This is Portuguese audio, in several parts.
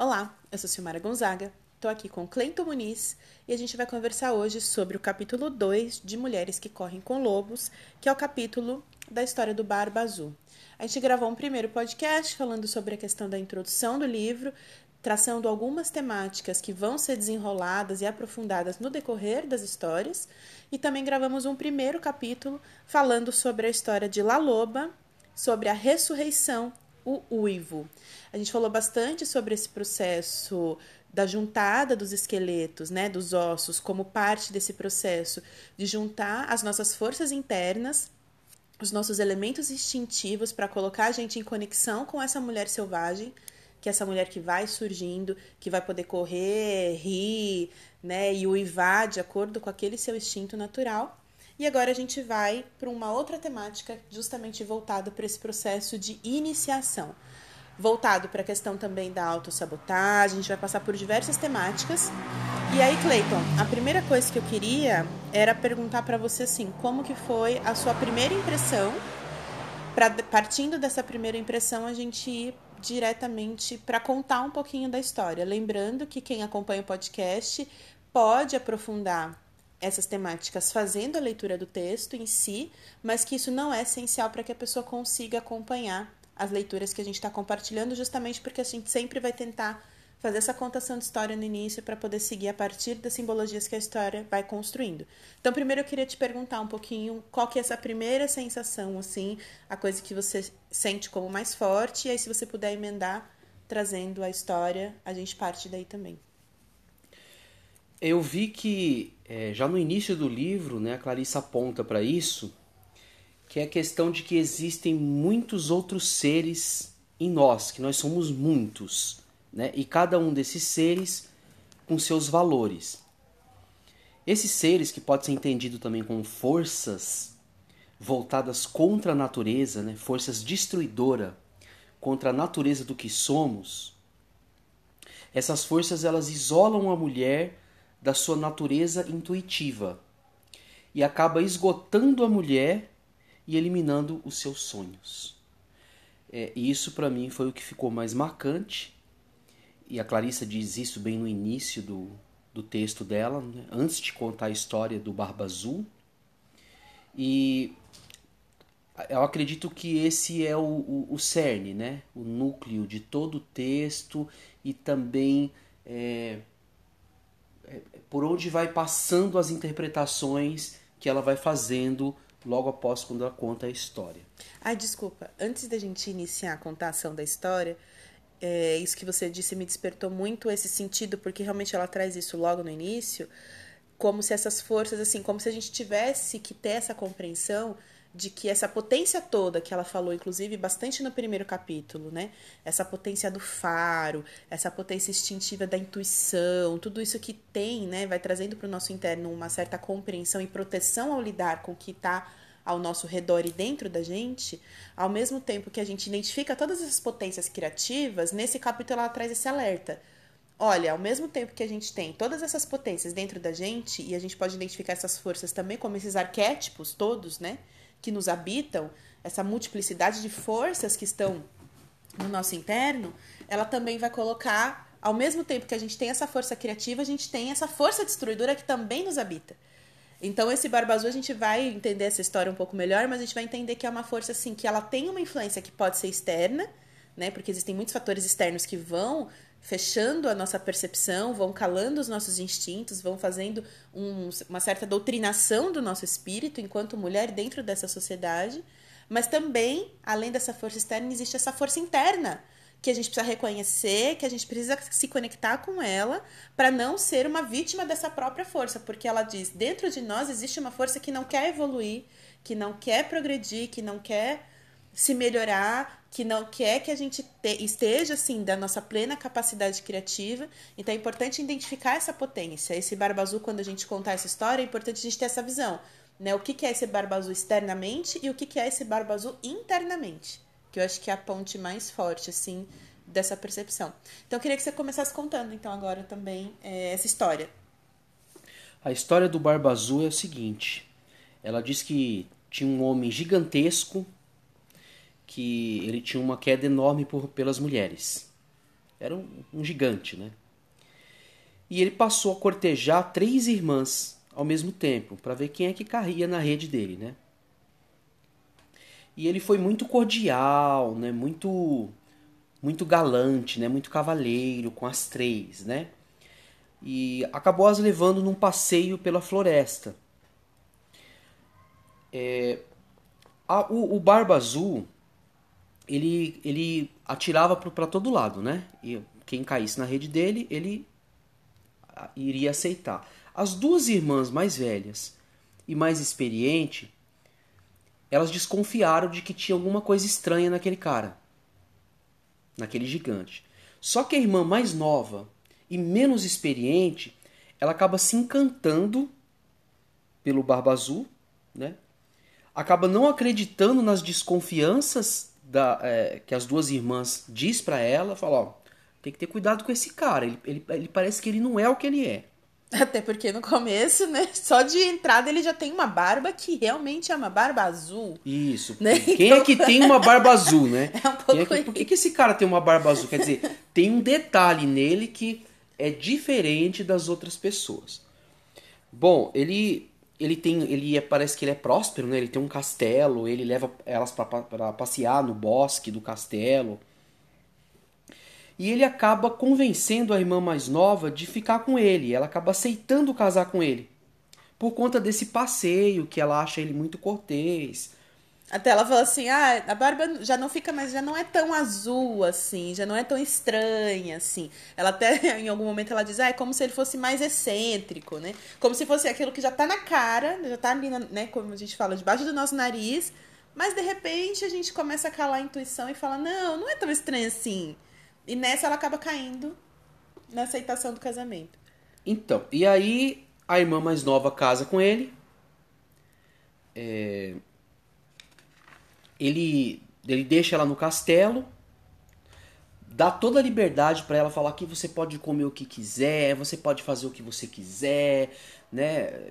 Olá, eu sou Silmara Gonzaga, estou aqui com Cleito Muniz e a gente vai conversar hoje sobre o capítulo 2 de Mulheres que Correm com Lobos, que é o capítulo da história do Barba Azul. A gente gravou um primeiro podcast falando sobre a questão da introdução do livro, traçando algumas temáticas que vão ser desenroladas e aprofundadas no decorrer das histórias, e também gravamos um primeiro capítulo falando sobre a história de La Loba, sobre a ressurreição, o uivo. A gente falou bastante sobre esse processo da juntada dos esqueletos, né, dos ossos, como parte desse processo de juntar as nossas forças internas, os nossos elementos instintivos para colocar a gente em conexão com essa mulher selvagem, que é essa mulher que vai surgindo, que vai poder correr, rir, né, e uivar de acordo com aquele seu instinto natural. E agora a gente vai para uma outra temática justamente voltada para esse processo de iniciação voltado para a questão também da autossabotagem, a gente vai passar por diversas temáticas. E aí, Clayton, a primeira coisa que eu queria era perguntar para você assim, como que foi a sua primeira impressão? Pra, partindo dessa primeira impressão, a gente ir diretamente para contar um pouquinho da história. Lembrando que quem acompanha o podcast pode aprofundar essas temáticas fazendo a leitura do texto em si, mas que isso não é essencial para que a pessoa consiga acompanhar as leituras que a gente está compartilhando, justamente porque a gente sempre vai tentar fazer essa contação de história no início para poder seguir a partir das simbologias que a história vai construindo. Então, primeiro eu queria te perguntar um pouquinho qual que é essa primeira sensação, assim, a coisa que você sente como mais forte, e aí se você puder emendar trazendo a história, a gente parte daí também. Eu vi que é, já no início do livro, né, a Clarissa aponta para isso, que é a questão de que existem muitos outros seres em nós, que nós somos muitos, né? E cada um desses seres com seus valores. Esses seres que pode ser entendido também como forças voltadas contra a natureza, né? Forças destruidora contra a natureza do que somos. Essas forças elas isolam a mulher da sua natureza intuitiva e acaba esgotando a mulher e eliminando os seus sonhos. É, isso para mim foi o que ficou mais marcante. E a Clarissa diz isso bem no início do, do texto dela, né? antes de contar a história do Barba Azul. E eu acredito que esse é o, o, o cerne, né? o núcleo de todo o texto e também é, por onde vai passando as interpretações que ela vai fazendo logo após quando ela conta a história. Ai, desculpa. Antes da gente iniciar a contação da história, é, isso que você disse me despertou muito esse sentido, porque realmente ela traz isso logo no início, como se essas forças, assim, como se a gente tivesse que ter essa compreensão de que essa potência toda que ela falou, inclusive bastante no primeiro capítulo, né? Essa potência do faro, essa potência instintiva da intuição, tudo isso que tem, né? Vai trazendo para o nosso interno uma certa compreensão e proteção ao lidar com o que está ao nosso redor e dentro da gente, ao mesmo tempo que a gente identifica todas essas potências criativas, nesse capítulo ela traz esse alerta. Olha, ao mesmo tempo que a gente tem todas essas potências dentro da gente, e a gente pode identificar essas forças também como esses arquétipos todos, né? Que nos habitam, essa multiplicidade de forças que estão no nosso interno, ela também vai colocar, ao mesmo tempo que a gente tem essa força criativa, a gente tem essa força destruidora que também nos habita. Então, esse Barba Azul, a gente vai entender essa história um pouco melhor, mas a gente vai entender que é uma força, assim, que ela tem uma influência que pode ser externa, né? Porque existem muitos fatores externos que vão fechando a nossa percepção, vão calando os nossos instintos, vão fazendo um, uma certa doutrinação do nosso espírito enquanto mulher dentro dessa sociedade. Mas também, além dessa força externa, existe essa força interna que a gente precisa reconhecer, que a gente precisa se conectar com ela para não ser uma vítima dessa própria força, porque ela diz: dentro de nós existe uma força que não quer evoluir, que não quer progredir, que não quer se melhorar, que não quer que a gente te, esteja assim da nossa plena capacidade criativa. Então é importante identificar essa potência. Esse barba azul, quando a gente contar essa história, é importante a gente ter essa visão. Né? O que, que é esse barba azul externamente e o que, que é esse barba azul internamente que eu acho que é a ponte mais forte, assim, dessa percepção. Então, eu queria que você começasse contando, então, agora também é, essa história. A história do Barba Azul é o seguinte: ela diz que tinha um homem gigantesco, que ele tinha uma queda enorme por, pelas mulheres. Era um, um gigante, né? E ele passou a cortejar três irmãs ao mesmo tempo, para ver quem é que caía na rede dele, né? E ele foi muito cordial, né? Muito muito galante, né? Muito cavaleiro com as três, né? E acabou as levando num passeio pela floresta. É, a, o, o Barba Azul, ele, ele atirava para todo lado, né? E quem caísse na rede dele, ele iria aceitar. As duas irmãs mais velhas e mais experientes, elas desconfiaram de que tinha alguma coisa estranha naquele cara, naquele gigante. Só que a irmã mais nova e menos experiente, ela acaba se encantando pelo Barba Azul, né? acaba não acreditando nas desconfianças da, é, que as duas irmãs diz para ela, fala, ó, tem que ter cuidado com esse cara, ele, ele, ele parece que ele não é o que ele é. Até porque no começo, né? Só de entrada ele já tem uma barba que realmente é uma barba azul. Isso. Né? Quem então... é que tem uma barba azul, né? É um pouco é que, por que, que esse cara tem uma barba azul? Quer dizer, tem um detalhe nele que é diferente das outras pessoas. Bom, ele ele tem ele é, parece que ele é próspero, né? Ele tem um castelo, ele leva elas para passear no bosque do castelo. E ele acaba convencendo a irmã mais nova de ficar com ele. Ela acaba aceitando casar com ele. Por conta desse passeio que ela acha ele muito cortês, até ela falou assim: ah, a barba já não fica mais, já não é tão azul assim, já não é tão estranha assim. Ela até, em algum momento, ela diz: ah, é como se ele fosse mais excêntrico, né? Como se fosse aquilo que já tá na cara, já tá ali, né? Como a gente fala, debaixo do nosso nariz. Mas de repente a gente começa a calar a intuição e fala: não, não é tão estranho assim. E nessa ela acaba caindo na aceitação do casamento. Então, e aí a irmã mais nova casa com ele. É, ele, ele deixa ela no castelo, dá toda a liberdade para ela falar que você pode comer o que quiser, você pode fazer o que você quiser, né?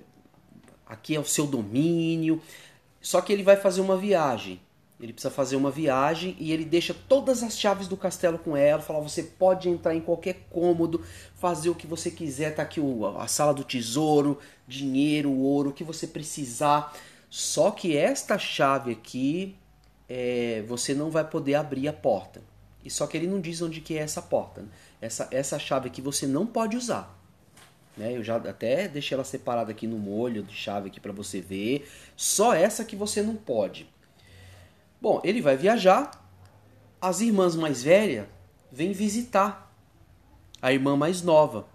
Aqui é o seu domínio. Só que ele vai fazer uma viagem. Ele precisa fazer uma viagem e ele deixa todas as chaves do castelo com ela, fala: "Você pode entrar em qualquer cômodo, fazer o que você quiser, tá aqui a sala do tesouro, dinheiro, ouro, o que você precisar". Só que esta chave aqui é, você não vai poder abrir a porta. E só que ele não diz onde que é essa porta. Né? Essa, essa chave aqui você não pode usar. Né? Eu já até deixei ela separada aqui no molho de chave aqui para você ver. Só essa que você não pode. Bom, ele vai viajar. As irmãs mais velhas vêm visitar a irmã mais nova.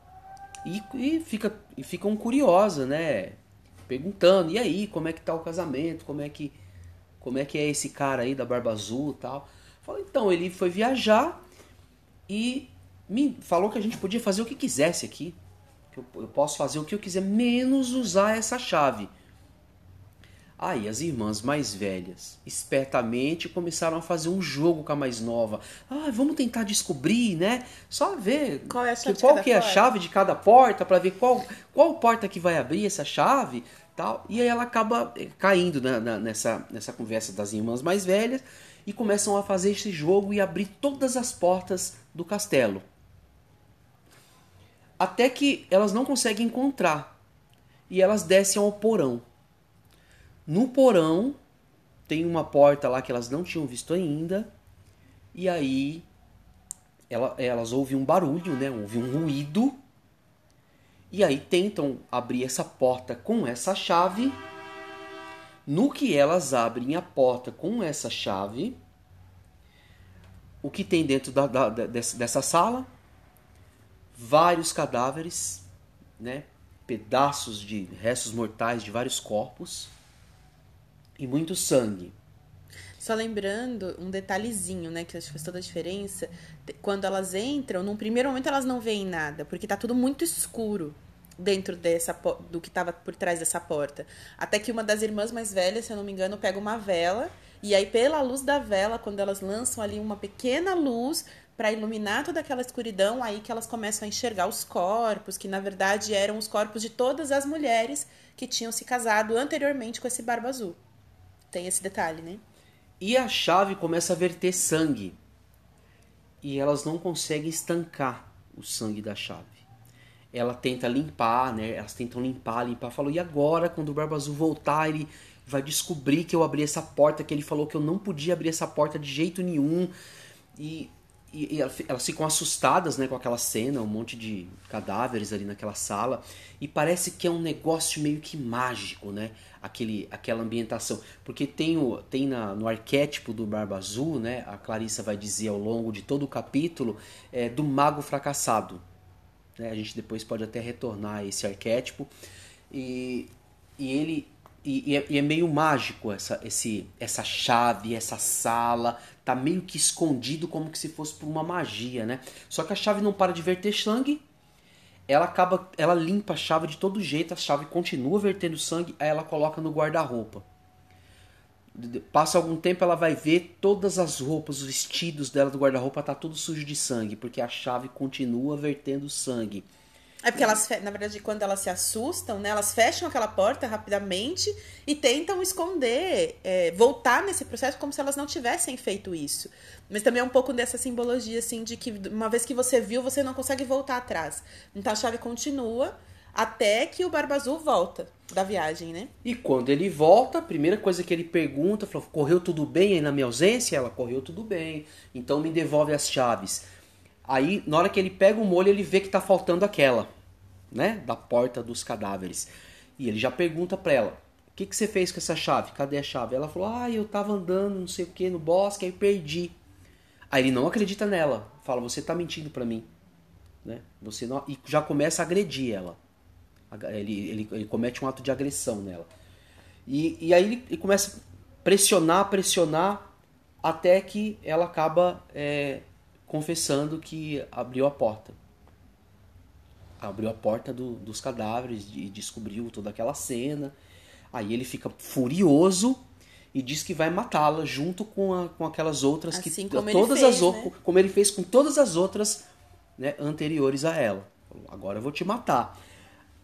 E, e, fica, e ficam curiosas, né? Perguntando, e aí, como é que tá o casamento? Como é que como é que é esse cara aí da barba azul e tal. Falei, então, ele foi viajar e me falou que a gente podia fazer o que quisesse aqui. Que eu, eu posso fazer o que eu quiser, menos usar essa chave. Aí as irmãs mais velhas, espertamente, começaram a fazer um jogo com a mais nova. Ah, vamos tentar descobrir, né? Só ver qual, é a, chave que, qual que é a chave de cada porta para ver qual, qual porta que vai abrir essa chave tal. E aí ela acaba eh, caindo né, nessa, nessa conversa das irmãs mais velhas e começam a fazer esse jogo e abrir todas as portas do castelo. Até que elas não conseguem encontrar e elas descem ao porão. No porão tem uma porta lá que elas não tinham visto ainda e aí elas ouvem um barulho, né? Ouvem um ruído e aí tentam abrir essa porta com essa chave. No que elas abrem a porta com essa chave, o que tem dentro da, da, dessa, dessa sala? Vários cadáveres, né? pedaços de restos mortais de vários corpos e muito sangue. Só lembrando um detalhezinho, né, que acho que faz toda a diferença. Quando elas entram, num primeiro momento elas não veem nada, porque tá tudo muito escuro dentro dessa do que estava por trás dessa porta. Até que uma das irmãs mais velhas, se eu não me engano, pega uma vela e aí pela luz da vela, quando elas lançam ali uma pequena luz para iluminar toda aquela escuridão, aí que elas começam a enxergar os corpos, que na verdade eram os corpos de todas as mulheres que tinham se casado anteriormente com esse barba azul. Tem esse detalhe, né? E a chave começa a verter sangue. e elas não conseguem estancar o sangue da chave. Ela tenta limpar, né? Elas tentam limpar, limpar. Falou, e agora, quando o Barba Azul voltar, ele vai descobrir que eu abri essa porta, que ele falou que eu não podia abrir essa porta de jeito nenhum. E, e, e elas ficam assustadas né, com aquela cena, um monte de cadáveres ali naquela sala. E parece que é um negócio meio que mágico, né? Aquele, aquela ambientação. Porque tem, o, tem na, no arquétipo do Barba Azul, né? A Clarissa vai dizer ao longo de todo o capítulo, é, do mago fracassado né? A gente depois pode até retornar a esse arquétipo. E, e ele e, é, e, é, meio mágico essa, esse, essa chave, essa sala, tá meio que escondido como que se fosse por uma magia, né? Só que a chave não para de verter sangue, ela acaba, ela limpa a chave de todo jeito, a chave continua vertendo sangue, aí ela coloca no guarda-roupa. Passa algum tempo, ela vai ver todas as roupas, os vestidos dela do guarda-roupa tá tudo sujo de sangue, porque a chave continua vertendo sangue. É porque elas, na verdade, quando elas se assustam, né, elas fecham aquela porta rapidamente e tentam esconder, é, voltar nesse processo como se elas não tivessem feito isso. Mas também é um pouco dessa simbologia, assim, de que uma vez que você viu, você não consegue voltar atrás. Então a chave continua até que o Barba Azul volta da viagem, né? E quando ele volta, a primeira coisa que ele pergunta, falou, correu tudo bem aí na minha ausência? Ela, correu tudo bem, então me devolve as chaves. Aí, na hora que ele pega o molho, ele vê que tá faltando aquela, né? Da porta dos cadáveres. E ele já pergunta pra ela, o que, que você fez com essa chave? Cadê a chave? Ela falou, ah, eu tava andando, não sei o que, no bosque, aí perdi. Aí ele não acredita nela, fala, você tá mentindo pra mim. Né? Você não... E já começa a agredir ela. Ele, ele, ele comete um ato de agressão nela. E, e aí ele, ele começa a pressionar, pressionar, até que ela acaba é, confessando que abriu a porta. Abriu a porta do, dos cadáveres e descobriu toda aquela cena. Aí ele fica furioso e diz que vai matá-la junto com, a, com aquelas outras assim que todas fez, as né? como ele fez com todas as outras né, anteriores a ela. Agora eu vou te matar.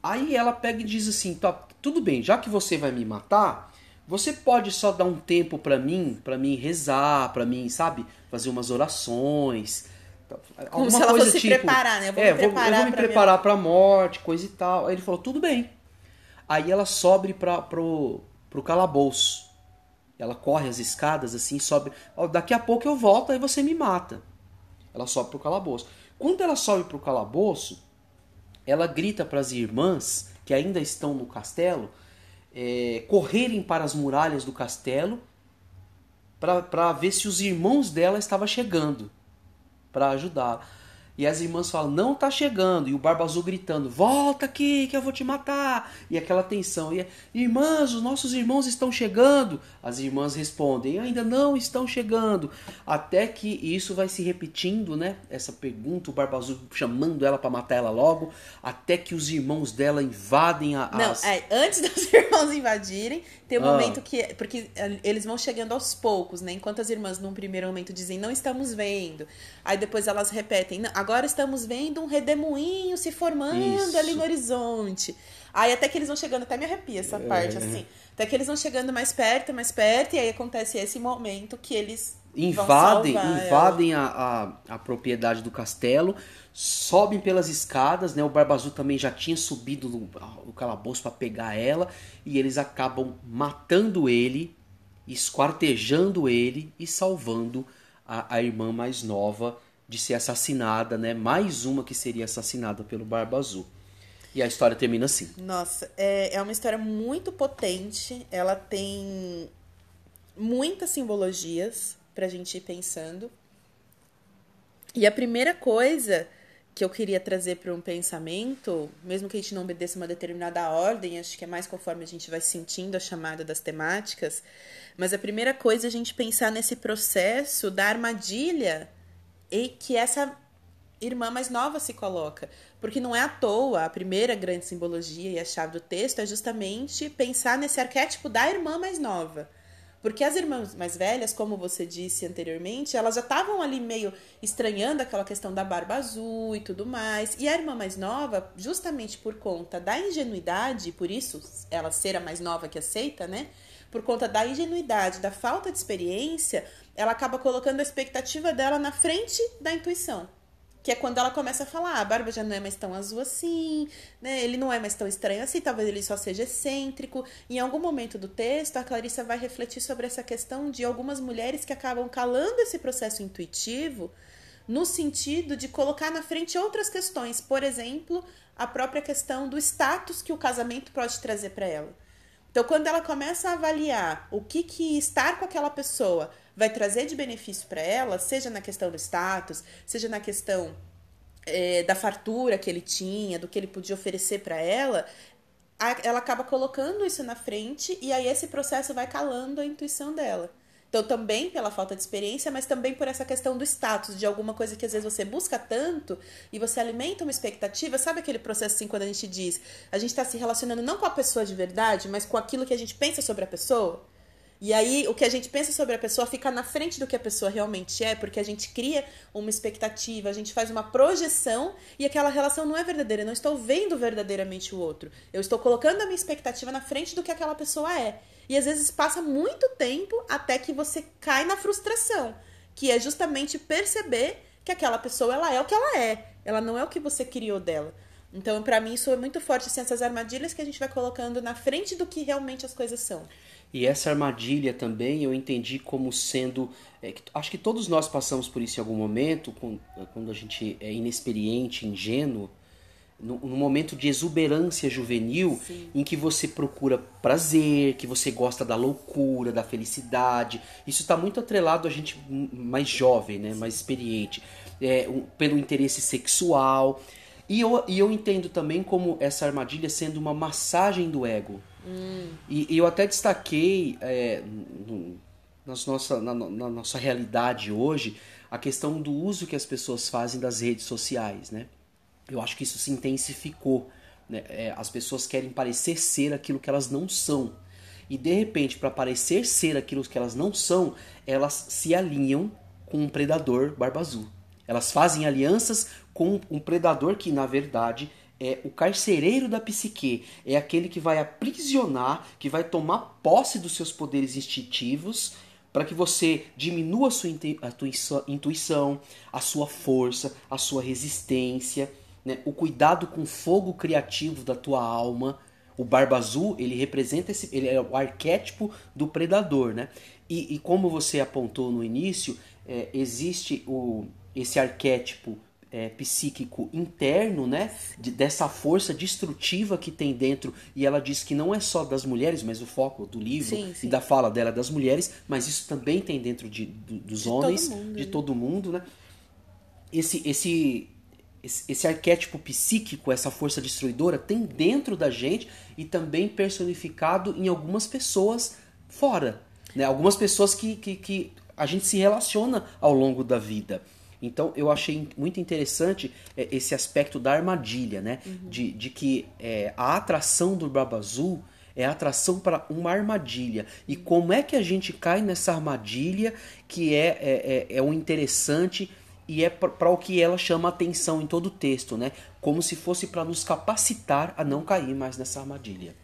Aí ela pega e diz assim: tá, tudo bem, já que você vai me matar, você pode só dar um tempo para mim, para mim rezar, para mim, sabe, fazer umas orações. Como alguma se ela coisa fosse tipo, se preparar, né? Eu vou é, me preparar eu vou me pra preparar minha... pra morte, coisa e tal. Aí ele falou: tudo bem. Aí ela sobe pra, pro, pro calabouço. Ela corre as escadas assim, sobe. Daqui a pouco eu volto, aí você me mata. Ela sobe pro calabouço. Quando ela sobe pro calabouço, ela grita para as irmãs que ainda estão no castelo é, correrem para as muralhas do castelo para ver se os irmãos dela estavam chegando para ajudar. E as irmãs falam, não tá chegando. E o Barba Azul gritando, volta aqui que eu vou te matar. E aquela tensão. E irmãs, os nossos irmãos estão chegando. As irmãs respondem, ainda não estão chegando. Até que isso vai se repetindo, né? Essa pergunta, o Barba Azul chamando ela para matar ela logo. Até que os irmãos dela invadem a. Não, as... é, antes dos irmãos invadirem, tem um ah. momento que. Porque eles vão chegando aos poucos, né? Enquanto as irmãs, num primeiro momento, dizem, não estamos vendo. Aí depois elas repetem, agora estamos vendo um redemoinho se formando Isso. ali no horizonte. Aí até que eles vão chegando, até me arrepia essa é. parte, assim. Até que eles vão chegando mais perto, mais perto, e aí acontece esse momento que eles invadem invadem a, a, a, propriedade do castelo, sobem pelas escadas, né? O Barba Azul também já tinha subido no, no calabouço para pegar ela, e eles acabam matando ele, esquartejando ele e salvando a, a irmã mais nova de ser assassinada, né? Mais uma que seria assassinada pelo Barba Azul. E a história termina assim. Nossa, é, é uma história muito potente. Ela tem muitas simbologias pra gente ir pensando. E a primeira coisa que eu queria trazer para um pensamento, mesmo que a gente não obedeça uma determinada ordem, acho que é mais conforme a gente vai sentindo a chamada das temáticas, mas a primeira coisa é a gente pensar nesse processo da armadilha e que essa irmã mais nova se coloca. Porque não é à toa, a primeira grande simbologia e a chave do texto é justamente pensar nesse arquétipo da irmã mais nova. Porque as irmãs mais velhas, como você disse anteriormente, elas já estavam ali meio estranhando aquela questão da barba azul e tudo mais. E a irmã mais nova, justamente por conta da ingenuidade, por isso ela ser a mais nova que aceita, né? Por conta da ingenuidade, da falta de experiência, ela acaba colocando a expectativa dela na frente da intuição. Que é quando ela começa a falar, ah, a barba já não é mais tão azul assim, né? Ele não é mais tão estranho assim, talvez ele só seja excêntrico. Em algum momento do texto, a Clarissa vai refletir sobre essa questão de algumas mulheres que acabam calando esse processo intuitivo no sentido de colocar na frente outras questões, por exemplo, a própria questão do status que o casamento pode trazer para ela. Então, quando ela começa a avaliar o que, que estar com aquela pessoa vai trazer de benefício para ela, seja na questão do status, seja na questão é, da fartura que ele tinha, do que ele podia oferecer para ela, ela acaba colocando isso na frente e aí esse processo vai calando a intuição dela. Então, também pela falta de experiência, mas também por essa questão do status, de alguma coisa que às vezes você busca tanto e você alimenta uma expectativa. Sabe aquele processo assim, quando a gente diz, a gente está se relacionando não com a pessoa de verdade, mas com aquilo que a gente pensa sobre a pessoa? E aí, o que a gente pensa sobre a pessoa fica na frente do que a pessoa realmente é, porque a gente cria uma expectativa, a gente faz uma projeção e aquela relação não é verdadeira. Eu não estou vendo verdadeiramente o outro. Eu estou colocando a minha expectativa na frente do que aquela pessoa é. E às vezes passa muito tempo até que você cai na frustração, que é justamente perceber que aquela pessoa ela é o que ela é. Ela não é o que você criou dela. Então, para mim, isso é muito forte, assim, essas armadilhas que a gente vai colocando na frente do que realmente as coisas são. E essa armadilha também eu entendi como sendo. É, que, acho que todos nós passamos por isso em algum momento, quando a gente é inexperiente, ingênuo, no, no momento de exuberância juvenil, Sim. em que você procura prazer, que você gosta da loucura, da felicidade. Isso está muito atrelado a gente mais jovem, né, mais experiente, é, um, pelo interesse sexual. E eu, e eu entendo também como essa armadilha sendo uma massagem do ego. Hum. E, e, eu até destaquei é, no, nossa, na, na, nossa realidade hoje a questão do uso que as pessoas fazem das redes sociais, né? Eu acho que isso se intensificou. Né? É, as pessoas querem parecer ser aquilo que elas não são. E de repente, para parecer ser aquilo que elas não são, elas se alinham com um predador barba azul. Elas fazem alianças com um predador que, na verdade, é o carcereiro da psique, é aquele que vai aprisionar, que vai tomar posse dos seus poderes instintivos para que você diminua a sua intuição, a sua força, a sua resistência, né? o cuidado com o fogo criativo da tua alma. O Barba Azul, ele representa esse, ele é o arquétipo do predador, né? E, e como você apontou no início, é, existe o, esse arquétipo é, psíquico interno, né? De, dessa força destrutiva que tem dentro. E ela diz que não é só das mulheres, mas o foco do livro sim, sim. e da fala dela é das mulheres, mas isso também tem dentro de, do, dos de homens, todo mundo, de né? todo mundo, né? Esse, esse, esse, esse arquétipo psíquico, essa força destruidora, tem dentro da gente e também personificado em algumas pessoas fora. Né? Algumas pessoas que, que, que a gente se relaciona ao longo da vida. Então eu achei muito interessante é, esse aspecto da armadilha, né? Uhum. De, de que é, a atração do Barba Azul é a atração para uma armadilha. E como é que a gente cai nessa armadilha que é, é, é, é o interessante e é para o que ela chama atenção em todo o texto, né? Como se fosse para nos capacitar a não cair mais nessa armadilha.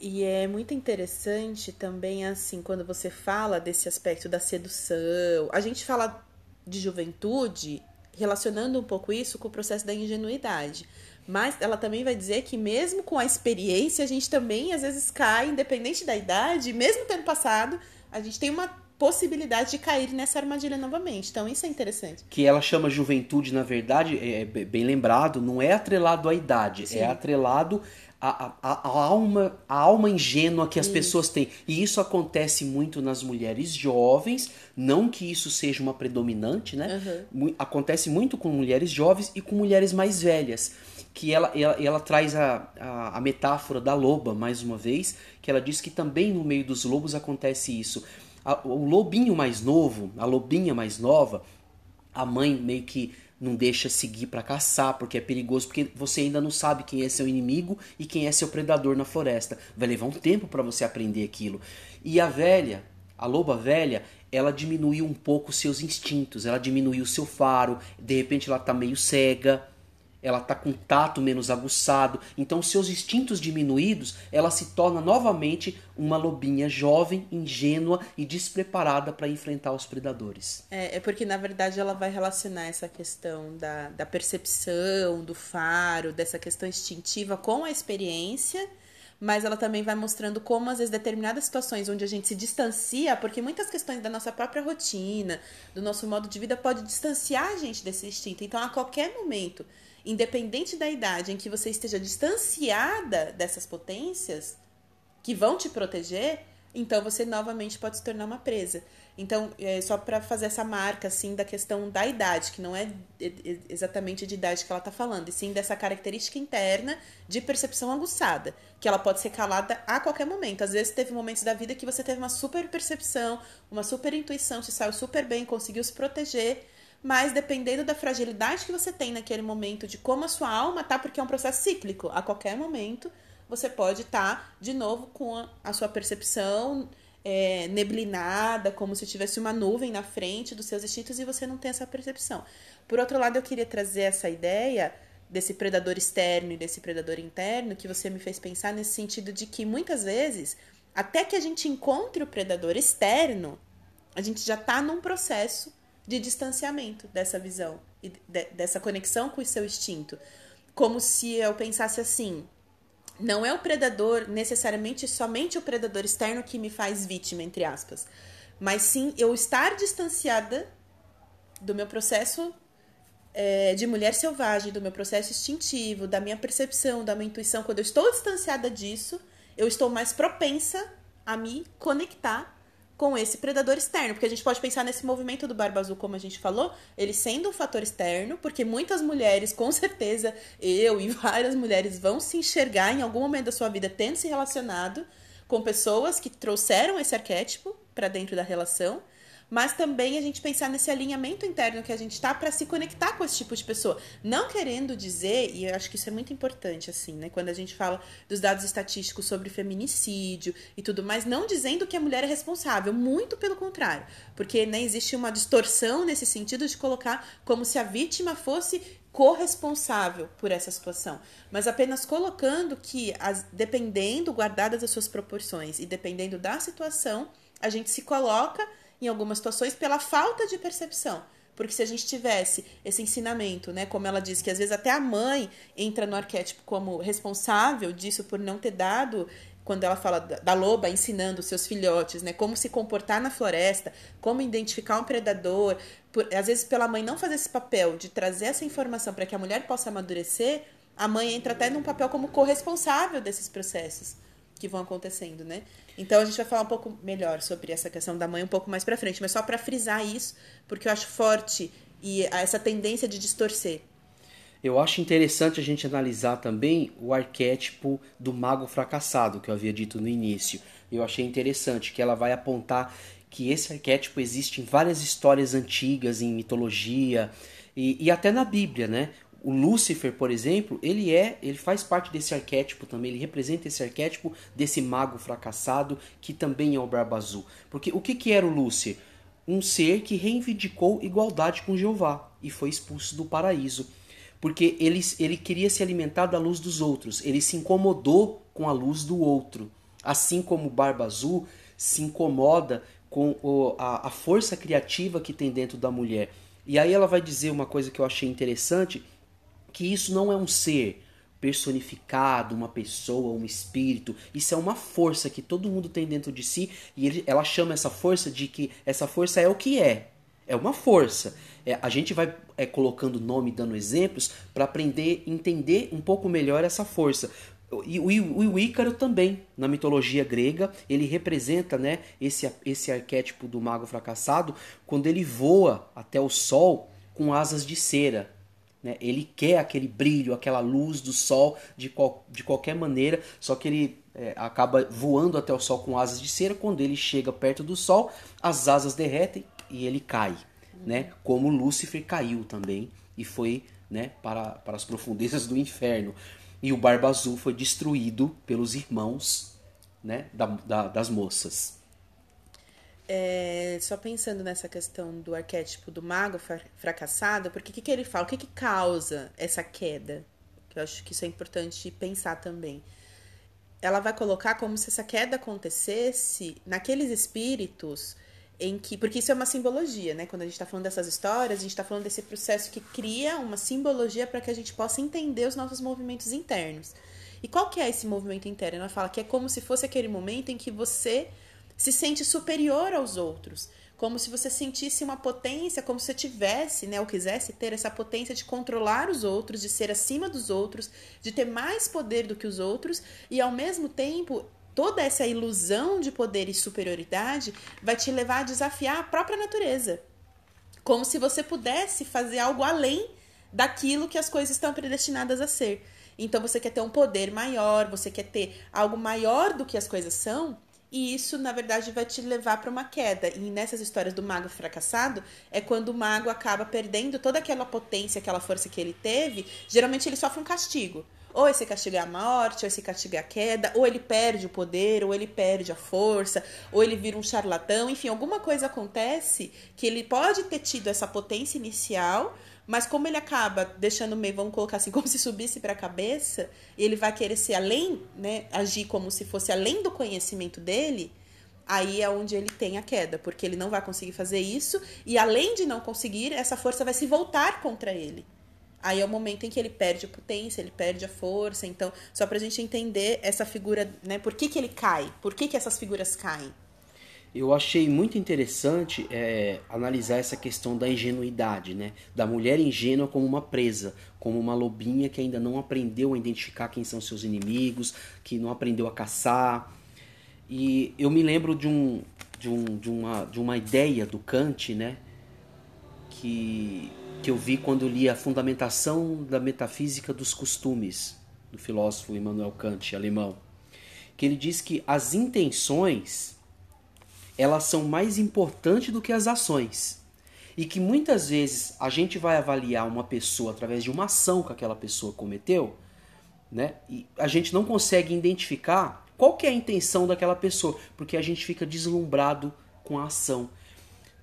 E é muito interessante também, assim, quando você fala desse aspecto da sedução. A gente fala de juventude, relacionando um pouco isso com o processo da ingenuidade. Mas ela também vai dizer que mesmo com a experiência, a gente também às vezes cai, independente da idade, mesmo tendo passado, a gente tem uma possibilidade de cair nessa armadilha novamente. Então isso é interessante. Que ela chama juventude, na verdade, é, é bem lembrado, não é atrelado à idade, é Sim. é atrelado a, a, a, alma, a alma ingênua que as isso. pessoas têm. E isso acontece muito nas mulheres jovens, não que isso seja uma predominante, né? Uhum. Acontece muito com mulheres jovens e com mulheres mais velhas. Que ela, ela, ela traz a, a, a metáfora da loba, mais uma vez, que ela diz que também no meio dos lobos acontece isso. o lobinho mais novo, a lobinha mais nova, a mãe meio que não deixa seguir para caçar, porque é perigoso, porque você ainda não sabe quem é seu inimigo e quem é seu predador na floresta. Vai levar um tempo para você aprender aquilo. E a velha, a loba velha, ela diminuiu um pouco seus instintos, ela diminuiu o seu faro, de repente ela tá meio cega. Ela está com tato menos aguçado, então seus instintos diminuídos, ela se torna novamente uma lobinha jovem, ingênua e despreparada para enfrentar os predadores. É, é, porque na verdade ela vai relacionar essa questão da, da percepção, do faro, dessa questão instintiva com a experiência mas ela também vai mostrando como, às vezes, determinadas situações onde a gente se distancia, porque muitas questões da nossa própria rotina, do nosso modo de vida, pode distanciar a gente desse instinto. Então, a qualquer momento, independente da idade em que você esteja distanciada dessas potências que vão te proteger, então você novamente pode se tornar uma presa. Então, é só para fazer essa marca, assim, da questão da idade, que não é exatamente de idade que ela está falando, e sim dessa característica interna de percepção aguçada, que ela pode ser calada a qualquer momento. Às vezes, teve momentos da vida que você teve uma super percepção, uma super intuição, se saiu super bem, conseguiu se proteger, mas dependendo da fragilidade que você tem naquele momento, de como a sua alma tá, porque é um processo cíclico, a qualquer momento você pode estar tá, de novo com a, sua percepção é, neblinada, como se tivesse uma nuvem na frente dos seus instintos e você não tem essa percepção. Por outro lado, eu queria trazer essa ideia desse predador externo e desse predador interno que você me fez pensar nesse sentido de que muitas vezes, até que a gente encontre o predador externo, a gente já está num processo de distanciamento dessa visão e de, dessa conexão com o seu instinto. Como se eu pensasse assim: não é o predador necessariamente somente o predador externo que me faz vítima, entre aspas, mas sim eu estar distanciada do meu processo é, de mulher selvagem, do meu processo instintivo, da minha percepção, da minha intuição. Quando eu estou distanciada disso, eu estou mais propensa a me conectar com esse predador externo, porque a gente pode pensar nesse movimento do Barba Azul, como a gente falou, ele sendo um fator externo, porque muitas mulheres, com certeza, eu e várias mulheres vão se enxergar em algum momento da sua vida tendo se relacionado com pessoas que trouxeram esse arquétipo para dentro da relação mas também a gente pensar nesse alinhamento interno que a gente tá para se conectar com esse tipo de pessoa. Não querendo dizer, e eu acho que isso é muito importante, assim, né? Quando a gente fala dos dados estatísticos sobre feminicídio e tudo mais, não dizendo que a mulher é responsável, muito pelo contrário. Porque né, existe uma distorção nesse sentido de colocar como se a vítima fosse corresponsável por essa situação, mas apenas colocando que, as, dependendo, guardadas as suas proporções e dependendo da situação, a gente se coloca em algumas situações pela falta de percepção. Porque se a gente tivesse esse ensinamento, né, como ela diz, que às vezes até a mãe entra no arquétipo como responsável disso por não ter dado, quando ela fala da loba ensinando seus filhotes, né, como se comportar na floresta, como identificar um predador, por, às vezes pela mãe não fazer esse papel de trazer essa informação para que a mulher possa amadurecer, a mãe entra até num papel como corresponsável desses processos que vão acontecendo, né? Então a gente vai falar um pouco melhor sobre essa questão da mãe um pouco mais para frente, mas só para frisar isso, porque eu acho forte e essa tendência de distorcer. Eu acho interessante a gente analisar também o arquétipo do mago fracassado que eu havia dito no início. Eu achei interessante que ela vai apontar que esse arquétipo existe em várias histórias antigas, em mitologia e, e até na Bíblia, né? O Lúcifer, por exemplo, ele é, ele faz parte desse arquétipo também, ele representa esse arquétipo desse mago fracassado que também é o Barba Azul. Porque o que, que era o Lúcifer? Um ser que reivindicou igualdade com Jeová e foi expulso do paraíso. Porque ele, ele queria se alimentar da luz dos outros, ele se incomodou com a luz do outro. Assim como o Barba Azul se incomoda com o, a, a força criativa que tem dentro da mulher. E aí ela vai dizer uma coisa que eu achei interessante, que isso não é um ser personificado, uma pessoa, um espírito. Isso é uma força que todo mundo tem dentro de si e ele, ela chama essa força de que essa força é o que é. É uma força. É, a gente vai é, colocando nome, dando exemplos para aprender, entender um pouco melhor essa força. E o, o, o Ícaro também, na mitologia grega, ele representa né, esse, esse arquétipo do mago fracassado quando ele voa até o sol com asas de cera. Né? Ele quer aquele brilho, aquela luz do sol de, qual, de qualquer maneira, só que ele é, acaba voando até o sol com asas de cera. Quando ele chega perto do sol, as asas derretem e ele cai. Né? Como Lúcifer caiu também e foi né, para, para as profundezas do inferno. E o Barba Azul foi destruído pelos irmãos né, da, da, das moças. É, só pensando nessa questão do arquétipo do mago fracassado, porque o que, que ele fala? O que, que causa essa queda? Que eu acho que isso é importante pensar também. Ela vai colocar como se essa queda acontecesse naqueles espíritos em que. Porque isso é uma simbologia, né? Quando a gente está falando dessas histórias, a gente está falando desse processo que cria uma simbologia para que a gente possa entender os nossos movimentos internos. E qual que é esse movimento interno? Ela fala que é como se fosse aquele momento em que você se sente superior aos outros, como se você sentisse uma potência, como se você tivesse, né, ou quisesse ter essa potência de controlar os outros, de ser acima dos outros, de ter mais poder do que os outros e ao mesmo tempo toda essa ilusão de poder e superioridade vai te levar a desafiar a própria natureza. Como se você pudesse fazer algo além daquilo que as coisas estão predestinadas a ser. Então você quer ter um poder maior, você quer ter algo maior do que as coisas são, e isso, na verdade, vai te levar para uma queda. E nessas histórias do mago fracassado, é quando o mago acaba perdendo toda aquela potência, aquela força que ele teve. Geralmente ele sofre um castigo. Ou esse castigo é a morte, ou esse castigo é a queda, ou ele perde o poder, ou ele perde a força, ou ele vira um charlatão, enfim, alguma coisa acontece que ele pode ter tido essa potência inicial, mas como ele acaba deixando meio, vamos colocar assim, como se subisse para a cabeça, ele vai querer ser além, né, agir como se fosse além do conhecimento dele, aí é onde ele tem a queda, porque ele não vai conseguir fazer isso, e além de não conseguir, essa força vai se voltar contra ele. Aí é o momento em que ele perde a potência, ele perde a força. Então, só pra gente entender essa figura, né? Por que, que ele cai? Por que, que essas figuras caem? Eu achei muito interessante é, analisar essa questão da ingenuidade, né? Da mulher ingênua como uma presa, como uma lobinha que ainda não aprendeu a identificar quem são seus inimigos, que não aprendeu a caçar. E eu me lembro de, um, de, um, de, uma, de uma ideia do Kant, né? Que que eu vi quando li a Fundamentação da Metafísica dos Costumes, do filósofo Immanuel Kant, alemão, que ele diz que as intenções elas são mais importantes do que as ações. E que muitas vezes a gente vai avaliar uma pessoa através de uma ação que aquela pessoa cometeu, né? E a gente não consegue identificar qual que é a intenção daquela pessoa, porque a gente fica deslumbrado com a ação.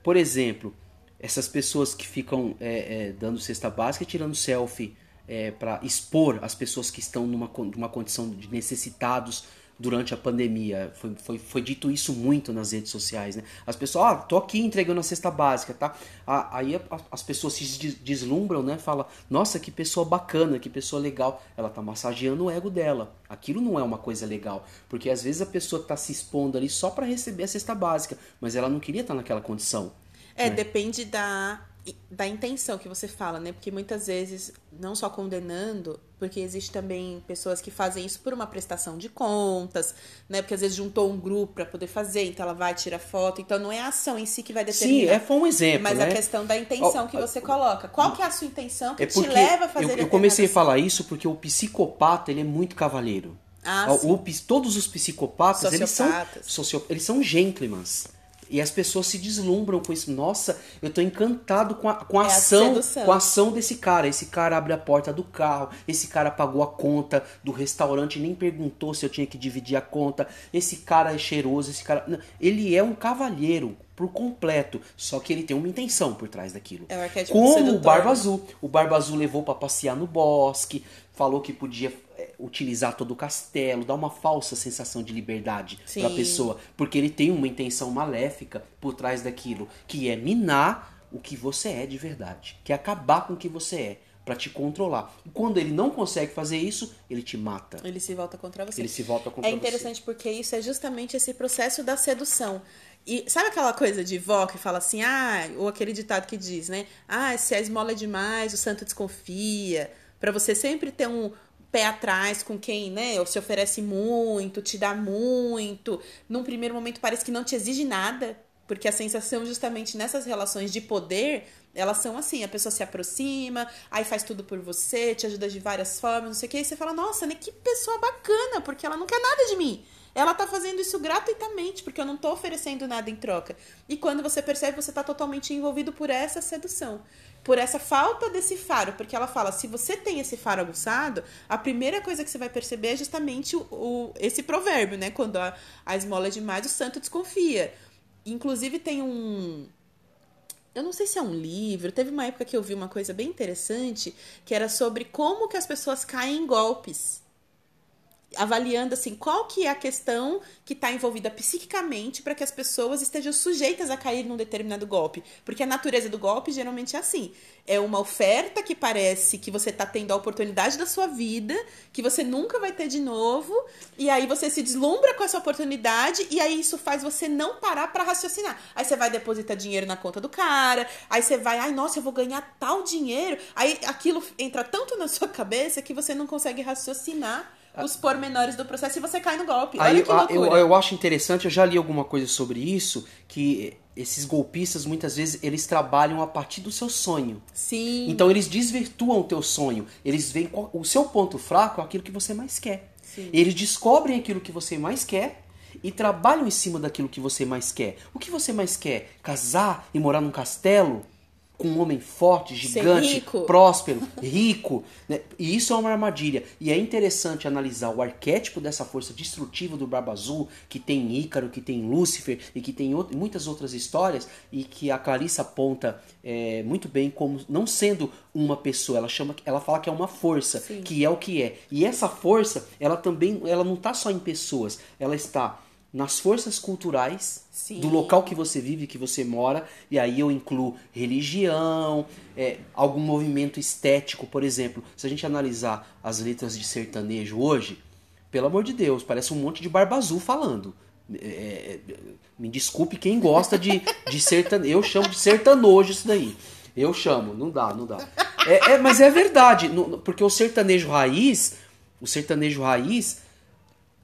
Por exemplo, essas pessoas que ficam é, é, dando cesta básica e tirando selfie é, para expor as pessoas que estão numa, numa condição de necessitados durante a pandemia. Foi, foi, foi dito isso muito nas redes sociais, né? As pessoas, ah, tô aqui entregando a cesta básica, tá? Aí as pessoas se deslumbram, né? Fala, nossa, que pessoa bacana, que pessoa legal. Ela tá massageando o ego dela. Aquilo não é uma coisa legal, porque às vezes a pessoa tá se expondo ali só para receber a cesta básica, mas ela não queria estar naquela condição. É, né? depende da, da intenção que você fala, né? Porque muitas vezes, não só condenando, porque existe também pessoas que fazem isso por uma prestação de contas, né? Porque às vezes juntou um grupo para poder fazer, então ela vai tirar foto. Então não é a ação em si que vai determinar. Sim, é foi um exemplo, Mas né? a questão da intenção que você coloca. Qual que é a sua intenção que é te leva a fazer Eu, eu comecei a falar isso porque o psicopata, ele é muito cavaleiro. Ah, o, todos os psicopatas, eles são, socio, eles são gentlemans. E as pessoas se deslumbram com isso. Nossa, eu tô encantado com a, com a é ação, a com a ação desse cara. Esse cara abre a porta do carro, esse cara pagou a conta do restaurante e nem perguntou se eu tinha que dividir a conta. Esse cara é cheiroso, esse cara, ele é um cavalheiro por completo, só que ele tem uma intenção por trás daquilo. É o Como o Barba Azul. O Barba Azul levou para passear no bosque, falou que podia utilizar todo o castelo, dá uma falsa sensação de liberdade para a pessoa, porque ele tem uma intenção maléfica por trás daquilo, que é minar o que você é de verdade, que é acabar com o que você é para te controlar. E quando ele não consegue fazer isso, ele te mata. Ele se volta contra você. Ele se volta contra você. É interessante você. porque isso é justamente esse processo da sedução. E sabe aquela coisa de vó que fala assim, ah, ou aquele ditado que diz, né? Ah, se a esmola é demais, o santo desconfia. Para você sempre ter um, pé atrás com quem, né, se oferece muito, te dá muito. Num primeiro momento parece que não te exige nada, porque a sensação justamente nessas relações de poder, elas são assim, a pessoa se aproxima, aí faz tudo por você, te ajuda de várias formas, não sei o que, e você fala, nossa, né, que pessoa bacana, porque ela não quer nada de mim. Ela tá fazendo isso gratuitamente, porque eu não tô oferecendo nada em troca. E quando você percebe, você tá totalmente envolvido por essa sedução por essa falta desse faro, porque ela fala, se você tem esse faro aguçado, a primeira coisa que você vai perceber é justamente o, o esse provérbio, né? Quando a, a esmola é demais, o santo desconfia. Inclusive tem um. Eu não sei se é um livro, teve uma época que eu vi uma coisa bem interessante, que era sobre como que as pessoas caem em golpes avaliando assim qual que é a questão que está envolvida psiquicamente para que as pessoas estejam sujeitas a cair num determinado golpe, porque a natureza do golpe geralmente é assim, é uma oferta que parece que você está tendo a oportunidade da sua vida, que você nunca vai ter de novo, e aí você se deslumbra com essa oportunidade e aí isso faz você não parar para raciocinar. Aí você vai depositar dinheiro na conta do cara, aí você vai, ai nossa, eu vou ganhar tal dinheiro, aí aquilo entra tanto na sua cabeça que você não consegue raciocinar os pormenores do processo e você cai no golpe. Olha Aí, que eu, loucura. eu, eu acho interessante, eu já li alguma coisa sobre isso, que esses golpistas muitas vezes eles trabalham a partir do seu sonho. Sim. Então eles desvirtuam o teu sonho. Eles veem o seu ponto fraco é aquilo que você mais quer. Sim. Eles descobrem aquilo que você mais quer e trabalham em cima daquilo que você mais quer. O que você mais quer? Casar e morar num castelo? Com um homem forte, gigante, rico. próspero, rico. Né? E isso é uma armadilha. E é interessante analisar o arquétipo dessa força destrutiva do Barba Azul, que tem Ícaro, que tem Lúcifer e que tem out- muitas outras histórias, e que a Clarissa aponta é, muito bem como não sendo uma pessoa, ela chama, ela fala que é uma força, Sim. que é o que é. E essa força, ela também, ela não está só em pessoas, ela está nas forças culturais Sim. do local que você vive, que você mora, e aí eu incluo religião, é, algum movimento estético, por exemplo. Se a gente analisar as letras de sertanejo hoje, pelo amor de Deus, parece um monte de barba azul falando. É, é, me desculpe quem gosta de, de sertanejo. Eu chamo de sertanojo isso daí. Eu chamo, não dá, não dá. É, é, mas é verdade, porque o sertanejo raiz, o sertanejo raiz,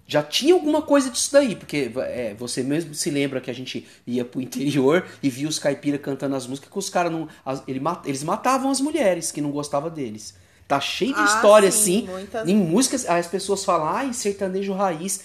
já tinha alguma coisa disso daí, porque é, você mesmo se lembra que a gente ia pro interior e via os caipira cantando as músicas que os caras não. as- ele eles matavam as mulheres que não gostavam deles. Tá cheio de Ah, história sim, assim. muitas- Em músicas, as pessoas falam, ai, sertanejo raiz.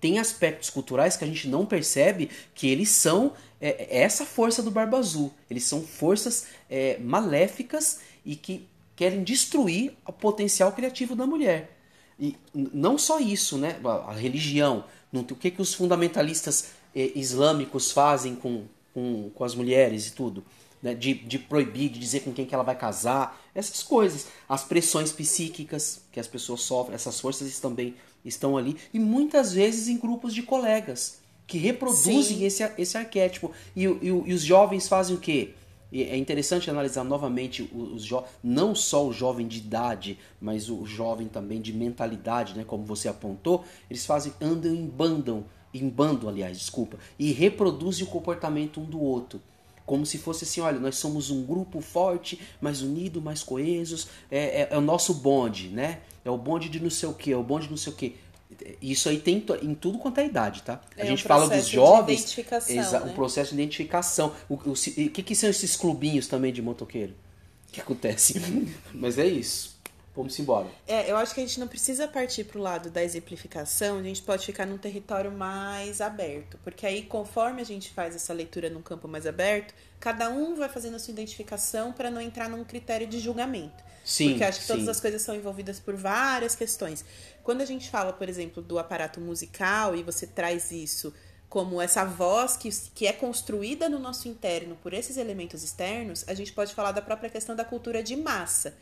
Tem aspectos culturais que a gente não percebe que eles são é, é essa força do Barba Azul. Eles são forças é, maléficas e que querem destruir o potencial criativo da mulher. E não só isso, né? A, religião. O que, que os fundamentalistas eh, islâmicos fazem com, com, com as mulheres e tudo? Né? De, de proibir, de dizer com quem que ela vai casar. Essas coisas. As pressões psíquicas que as pessoas sofrem. Essas forças também estão ali. E muitas vezes em grupos de colegas. Que reproduzem Sim. esse, esse arquétipo. E, e e os jovens fazem o quê? É interessante analisar novamente os não só o jovem de idade, mas o jovem também de mentalidade, né, como você apontou, eles fazem andam em bandam, em bando, aliás, desculpa, e reproduzem o comportamento um do outro. Como se fosse assim, olha, nós somos um grupo forte, mais unido, mais coesos, é, é- é o nosso bonde, né? É o bonde de não sei o que, é o bonde de não sei o que. Isso aí tem em tudo quanto é idade, tá? A É um gente fala dos processo de jovens. exa- né? O processo de identificação. O, o, o que, que são esses clubinhos também de motoqueiro? O que acontece? Mas é isso. Vamos embora. É, eu acho que a gente não precisa partir pro lado da exemplificação, a gente pode ficar num território mais aberto. Porque aí, conforme a gente faz essa leitura num campo mais aberto, cada um vai fazendo a sua identificação para não entrar num critério de julgamento. Sim, Porque acho que todas sim. as coisas são envolvidas por várias questões. Quando a gente fala, por exemplo, do aparato musical e você traz isso como essa voz que, que é construída no nosso interno por esses elementos externos, a gente pode falar da própria questão da cultura de massa.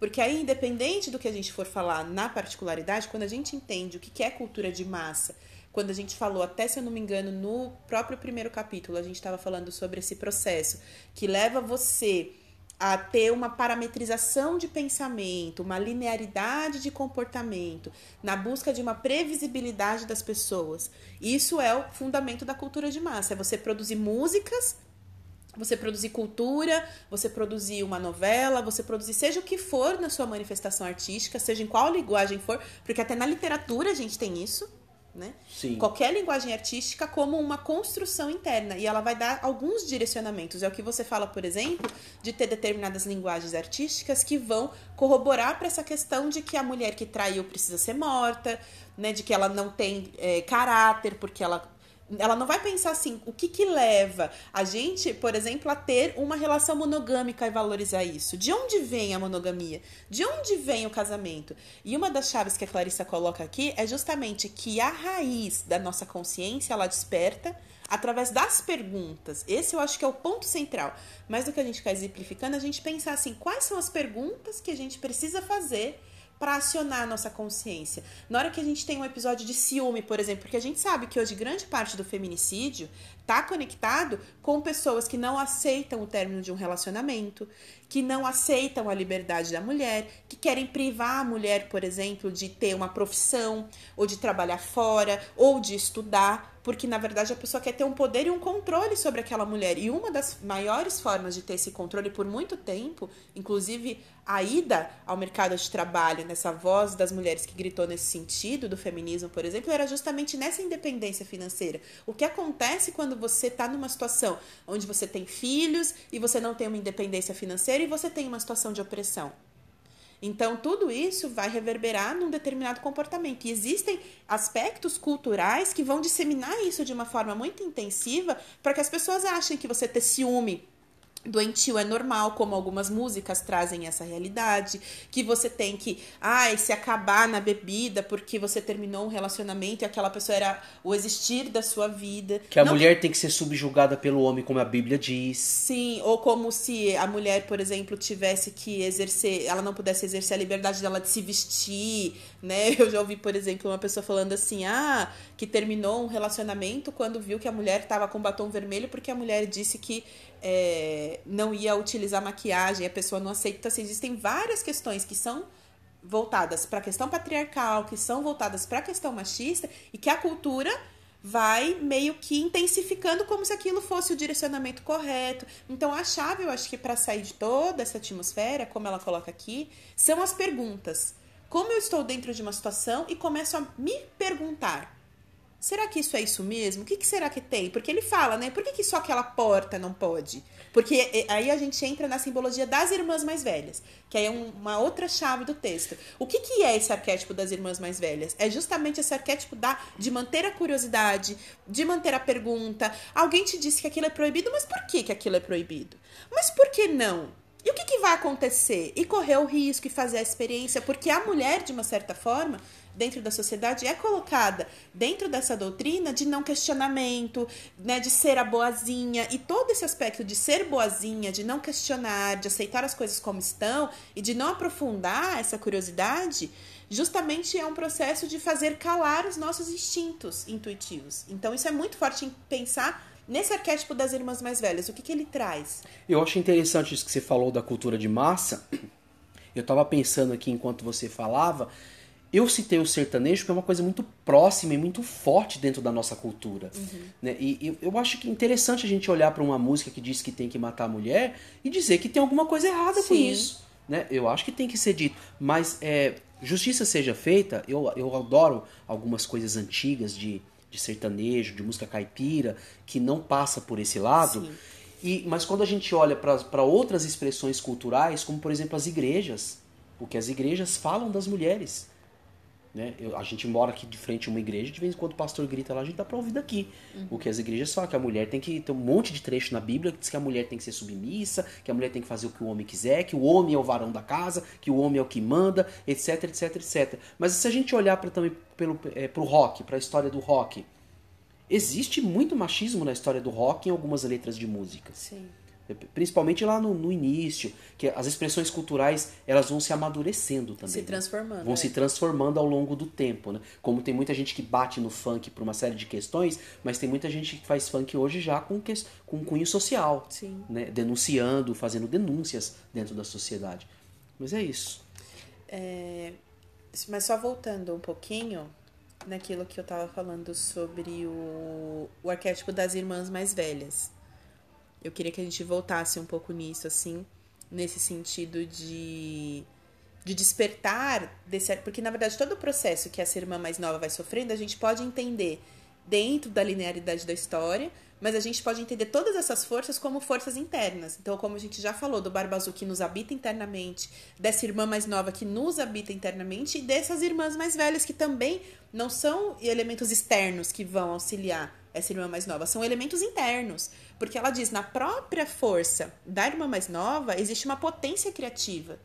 Porque aí, independente do que a gente for falar na particularidade, quando a gente entende o que é cultura de massa, quando a gente falou, até se eu não me engano, no próprio primeiro capítulo, a gente estava falando sobre esse processo que leva você a ter uma parametrização de pensamento, uma linearidade de comportamento, na busca de uma previsibilidade das pessoas. Isso é o fundamento da cultura de massa. É você produzir músicas você produzir cultura, você produzir uma novela, você produzir seja o que for na sua manifestação artística, seja em qual linguagem for, porque até na literatura a gente tem isso, né? Sim. Qualquer linguagem artística como uma construção interna e ela vai dar alguns direcionamentos. É o que você fala, por exemplo, de ter determinadas linguagens artísticas que vão corroborar para essa questão de que a mulher que traiu precisa ser morta, né? De que ela não tem é, caráter porque ela ela não vai pensar assim, o que que leva a gente, por exemplo, a ter uma relação monogâmica e valorizar isso? De onde vem a monogamia? De onde vem o casamento? E uma das chaves que a Clarissa coloca aqui é justamente que a raiz da nossa consciência, ela desperta através das perguntas. Esse eu acho que é o ponto central. Mais do que a gente ficar exemplificando, a gente pensar assim, quais são as perguntas que a gente precisa fazer para acionar a nossa consciência. Na hora que a gente tem um episódio de ciúme, por exemplo, porque a gente sabe que hoje grande parte do feminicídio está conectado com pessoas que não aceitam o término de um relacionamento, que não aceitam a liberdade da mulher, que querem privar a mulher, por exemplo, de ter uma profissão, ou de trabalhar fora, ou de estudar, porque na verdade a pessoa quer ter um poder e um controle sobre aquela mulher. E uma das maiores formas de ter esse controle por muito tempo, inclusive a ida ao mercado de trabalho, nessa voz das mulheres que gritou nesse sentido, do feminismo, por exemplo, era justamente nessa independência financeira. O que acontece quando você está numa situação onde você tem filhos e você não tem uma independência financeira e você tem uma situação de opressão? Então, tudo isso vai reverberar num determinado comportamento. E existem aspectos culturais que vão disseminar isso de uma forma muito intensiva para que as pessoas achem que você ter ciúme doentio é normal, como algumas músicas trazem essa realidade, que você tem que, ai, se acabar na bebida porque você terminou um relacionamento e aquela pessoa era o existir da sua vida. Que a Não... mulher tem que ser subjugada pelo homem, como a Bíblia diz. Sim, ou como se a mulher, por exemplo, tivesse que exercer, ela não pudesse exercer a liberdade dela de se vestir, né? Eu já ouvi, por exemplo, uma pessoa falando assim, ah, que terminou um relacionamento quando viu que a mulher estava com batom vermelho porque a mulher disse que é, não ia utilizar maquiagem, a pessoa não aceita. Então, assim, existem várias questões que são voltadas para a questão patriarcal, que são voltadas para a questão machista e que a cultura vai meio que intensificando como se aquilo fosse o direcionamento correto. Então a chave, eu acho que para sair de toda essa atmosfera, como ela coloca aqui, são as perguntas. Como eu estou dentro de uma situação e começo a me perguntar: Será que isso é isso mesmo? O que, que será que tem? Porque ele fala, né? Por que, que só aquela porta não pode? Porque aí a gente entra na simbologia das irmãs mais velhas, que aí é uma outra chave do texto. O que, que é esse arquétipo das irmãs mais velhas? É justamente esse arquétipo da, de manter a curiosidade, de manter a pergunta. Alguém te disse que aquilo é proibido, mas por que, que aquilo é proibido? Mas por que não? E o que, que vai acontecer? E correr o risco e fazer a experiência, porque a mulher, de uma certa forma, dentro da sociedade é colocada dentro dessa doutrina de não questionamento, né, de ser a boazinha e todo esse aspecto de ser boazinha, de não questionar, de aceitar as coisas como estão e de não aprofundar essa curiosidade, justamente é um processo de fazer calar os nossos instintos intuitivos. Então isso é muito forte em pensar nesse arquétipo das irmãs mais velhas. O que, que ele traz? Eu acho interessante isso que você falou da cultura de massa. Eu estava pensando aqui enquanto você falava eu citei o sertanejo porque é uma coisa muito próxima e muito forte dentro da nossa cultura. Uhum. Né? E, e, eu acho que é interessante a gente olhar para uma música que diz que tem que matar a mulher e dizer que tem alguma coisa errada Sim. com isso. Né? Eu acho que tem que ser dito. Mas é, justiça seja feita, eu, eu adoro algumas coisas antigas de, de sertanejo, de música caipira, que não passa por esse lado. E, mas quando a gente olha para outras expressões culturais, como por exemplo as igrejas, porque as igrejas falam das mulheres. Né? Eu, a gente mora aqui de frente a uma igreja, de vez em quando o pastor grita lá, a gente dá pra ouvir daqui. Uhum. O que as igrejas falam, que a mulher tem que ter um monte de trecho na Bíblia que diz que a mulher tem que ser submissa, que a mulher tem que fazer o que o homem quiser, que o homem é o varão da casa, que o homem é o que manda, etc, etc, etc. Mas se a gente olhar para também pelo, é, pro rock, para a história do rock, existe muito machismo na história do rock em algumas letras de música. Sim. Principalmente lá no, no, início, que as expressões culturais elas vão se amadurecendo também. Se né? transformando. Né? Vão é. se transformando ao longo do tempo, né? Como tem muita gente que bate no funk por uma série de questões, mas tem muita gente que faz funk hoje já com, que, com cunho social. Sim. Né? Denunciando, fazendo denúncias dentro da sociedade. Mas é isso. É... Mas só voltando um pouquinho naquilo que eu estava falando sobre o, o arquétipo das irmãs mais velhas eu queria que a gente voltasse um pouco nisso, assim, nesse sentido de, de despertar desse. Porque, na verdade, todo o processo que essa irmã mais nova vai sofrendo, a gente pode entender dentro da linearidade da história, mas a gente pode entender todas essas forças como forças internas. Então, como a gente já falou, do Barba Azul que nos habita internamente, dessa irmã mais nova que nos habita internamente, e dessas irmãs mais velhas que também não são elementos externos que vão auxiliar essa irmã mais nova, são elementos internos. Porque ela diz, na própria força da irmã mais nova, existe uma potência criativa.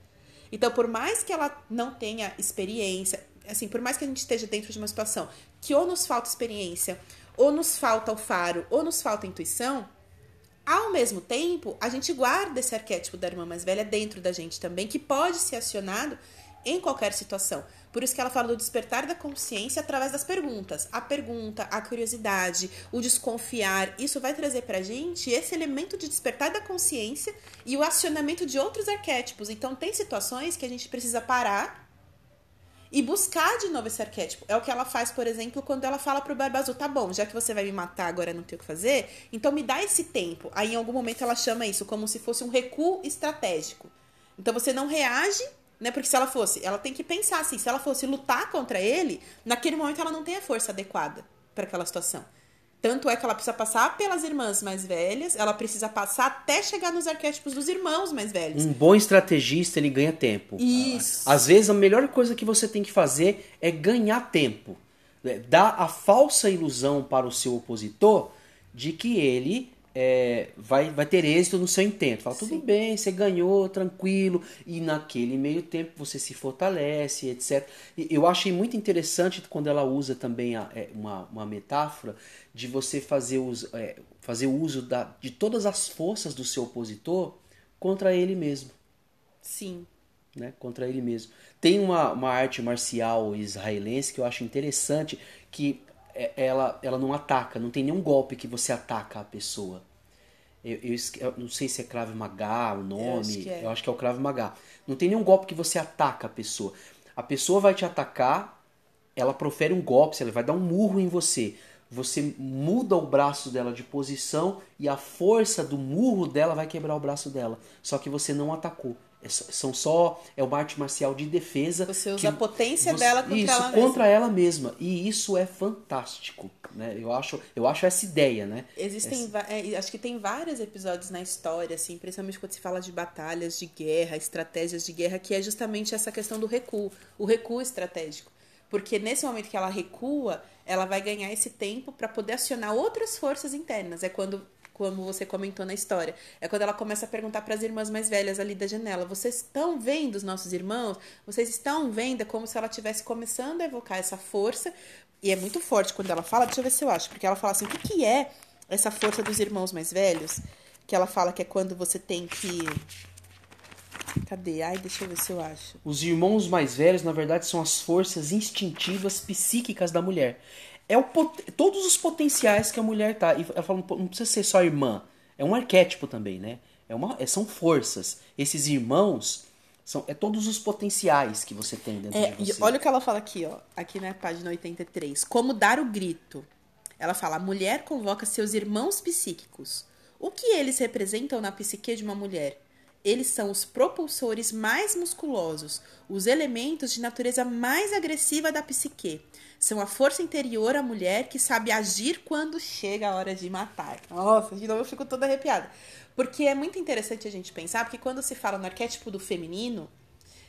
Então, por mais que ela não tenha experiência, assim, por mais que a gente esteja dentro de uma situação que ou nos falta experiência, ou nos falta o faro, ou nos falta intuição, ao mesmo tempo, a gente guarda esse arquétipo da irmã mais velha dentro da gente também, que pode ser acionado em qualquer situação. Por isso que ela fala do despertar da consciência através das perguntas. A pergunta, a curiosidade, o desconfiar, isso vai trazer pra gente esse elemento de despertar da consciência e o acionamento de outros arquétipos. Então, tem situações que a gente precisa parar e buscar de novo esse arquétipo. É o que ela faz, por exemplo, quando ela fala pro Barba Azul, tá bom, já que você vai me matar agora não tem o que fazer, então me dá esse tempo. Aí em algum momento ela chama isso como se fosse um recuo estratégico. Então você não reage né? Porque se ela fosse, ela tem que pensar assim, se ela fosse lutar contra ele, naquele momento ela não tem a força adequada para aquela situação. Tanto é que ela precisa passar pelas irmãs mais velhas, ela precisa passar até chegar nos arquétipos dos irmãos mais velhos. Um bom estrategista, ele ganha tempo. Isso. Às vezes, a melhor coisa que você tem que fazer é ganhar tempo. É, Dar a falsa ilusão para o seu opositor de que ele é, vai, vai ter êxito no seu intento. Fala, tudo Sim. bem, você ganhou, tranquilo. E naquele meio tempo você se fortalece, etc. E eu achei muito interessante quando ela usa também a- é, uma, uma metáfora de você fazer, uso, é, fazer uso da, de todas as forças do seu opositor contra ele mesmo Sim. né, contra ele mesmo. Tem uma, uma arte marcial israelense que eu acho interessante, que ela, ela não ataca, não tem nenhum golpe que você ataca a pessoa. Eu, eu eu não sei se é Krav Maga o nome, acho que é. eu acho que é o Krav Maga. Não tem nenhum golpe que você ataca a pessoa. A pessoa vai te atacar, ela profere um golpe, ela vai dar um murro em você. Você muda o braço dela de posição e a força do murro dela vai quebrar o braço dela. Só que você não atacou. É são só é uma arte marcial de defesa. Você usa que a potência você- dela contra isso, ela mesma. contra ela mesma. E isso é fantástico, né? Eu acho, eu acho essa ideia, né? Existem, va- é, acho que tem vários episódios na história, assim, principalmente quando se fala de batalhas de guerra, estratégias de guerra, que é justamente essa questão do recuo, o recuo estratégico. Porque nesse momento que ela recua, ela vai ganhar esse tempo para poder acionar outras forças internas. É quando, como você comentou na história, é quando ela começa a perguntar para as irmãs mais velhas ali da janela: vocês estão vendo os nossos irmãos? Vocês estão vendo? É como se ela estivesse começando a evocar essa força. E é muito forte quando ela fala, deixa eu ver se eu acho, porque ela fala assim: o que, que é essa força dos irmãos mais velhos? Que ela fala que é quando você tem que. Cadê? Ai, deixa eu ver se eu acho. Os irmãos mais velhos, na verdade, são as forças instintivas psíquicas da mulher. É o todos os potenciais que a mulher tá. E ela fala, não precisa ser só irmã. É um arquétipo também, né? É uma, é- são forças. Esses irmãos são é todos os potenciais que você tem dentro É, de e você. olha o que ela fala aqui, ó. Aqui na página 83. Como dar o grito. Ela fala: a mulher convoca seus irmãos psíquicos. O que eles representam na psique de uma mulher? Eles são os propulsores mais musculosos, os elementos de natureza mais agressiva da psique. São a força interior à mulher que sabe agir quando chega a hora de matar. Nossa, de novo eu fico toda arrepiada. Porque é muito interessante a gente pensar, porque quando se fala no arquétipo do feminino,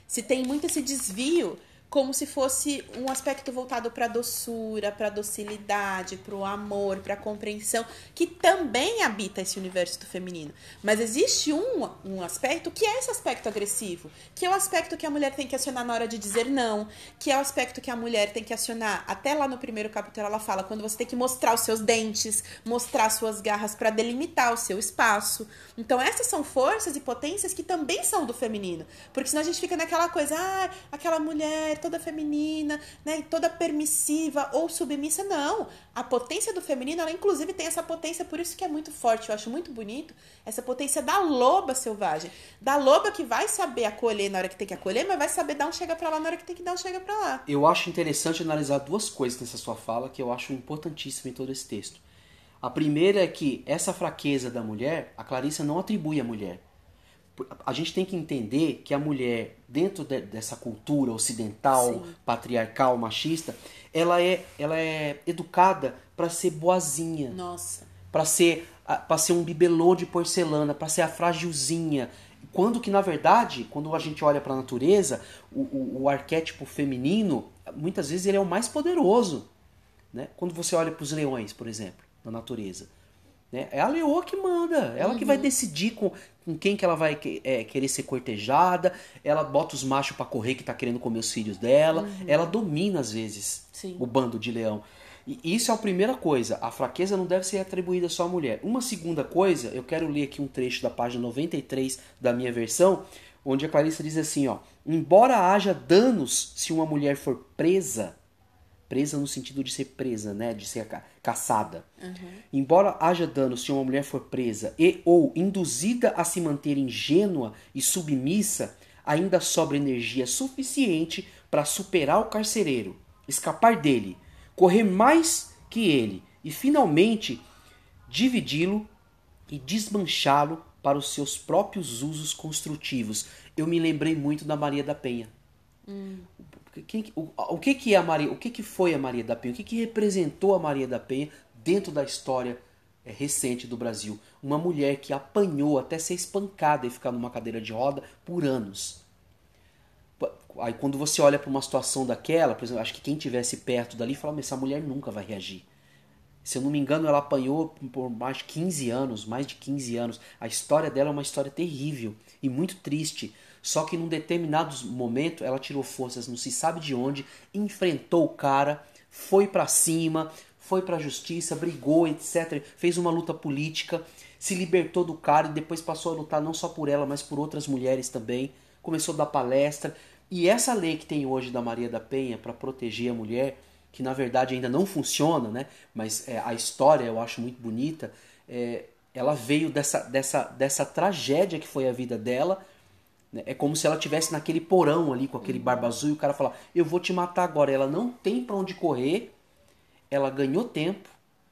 se tem muito esse desvio como se fosse um aspecto voltado para doçura, para docilidade, para o amor, para a compreensão, que também habita esse universo do feminino. Mas existe um, um aspecto que é esse aspecto agressivo, que é o aspecto que a mulher tem que acionar na hora de dizer não, que é o aspecto que a mulher tem que acionar. Até lá no primeiro capítulo ela fala quando você tem que mostrar os seus dentes, mostrar suas garras para delimitar o seu espaço. Então essas são forças e potências que também são do feminino, porque senão a gente fica naquela coisa, ah, aquela mulher toda feminina, né, toda permissiva ou submissa. Não, a potência do feminino, ela inclusive tem essa potência, por isso que é muito forte, eu acho muito bonito, essa potência da loba selvagem, da loba que vai saber acolher na hora que tem que acolher, mas vai saber dar um chega pra lá na hora que tem que dar um chega pra lá. Eu acho interessante analisar duas coisas nessa sua fala que eu acho importantíssima em todo esse texto. A primeira é que essa fraqueza da mulher, a Clarissa não atribui à mulher. A gente tem que entender que a mulher, dentro de- dessa cultura ocidental, Sim. patriarcal, machista, ela é, ela é educada para ser boazinha, Nossa. para ser para ser um bibelô de porcelana, para ser a frágilzinha. Quando que na verdade, quando a gente olha para a natureza, o, o, o arquétipo feminino, muitas vezes ele é o mais poderoso, né? Quando você olha para os leões, por exemplo, na natureza. Né? É a leoa que manda, ela uhum. que vai decidir com, com quem que ela vai é, querer ser cortejada, ela bota os machos para correr que tá querendo comer os filhos dela, uhum. ela domina às vezes Sim. o bando de leão. E isso é a primeira coisa, a fraqueza não deve ser atribuída só à mulher. Uma segunda coisa, eu quero ler aqui um trecho da página 93 da minha versão, onde a Clarissa diz assim, ó: "Embora haja danos se uma mulher for presa, presa no sentido de ser presa, né, de ser ca caçada. Uhum. Embora haja dano se uma mulher for presa e ou induzida a se manter ingênua e submissa, ainda sobra energia suficiente para superar o carcereiro, escapar dele, correr mais que ele e finalmente dividi-lo e desmanchá-lo para os seus próprios usos construtivos. Eu me lembrei muito da Maria da Penha. Hum. Quem, o, o, que, que é a Maria? O que, que foi a Maria da Penha? O que, que representou a Maria da Penha dentro da história é, recente do Brasil? Uma mulher que apanhou até ser espancada e ficar numa cadeira de roda por anos. Aí quando você olha para uma situação daquela, por exemplo, acho que quem tivesse perto dali fala, mas essa mulher nunca vai reagir. Se eu não me engano, ela apanhou por mais de 15 anos, mais de 15 anos. A história dela é uma história terrível e muito triste. Só que num determinado momento ela tirou forças, não se sabe de onde, enfrentou o cara, foi para cima, foi para a justiça, brigou, etc. Fez uma luta política, se libertou do cara e depois passou a lutar não só por ela, mas por outras mulheres também. Começou a dar palestra. E essa lei que tem hoje da Maria da Penha para proteger a mulher, que na verdade ainda não funciona, né? mas é, a história eu acho muito bonita, é, ela veio dessa, dessa, dessa tragédia que foi a vida dela? É como se ela tivesse naquele porão ali com aquele barba azul e o cara falar: Eu vou te matar agora. Ela não tem para onde correr, ela ganhou tempo.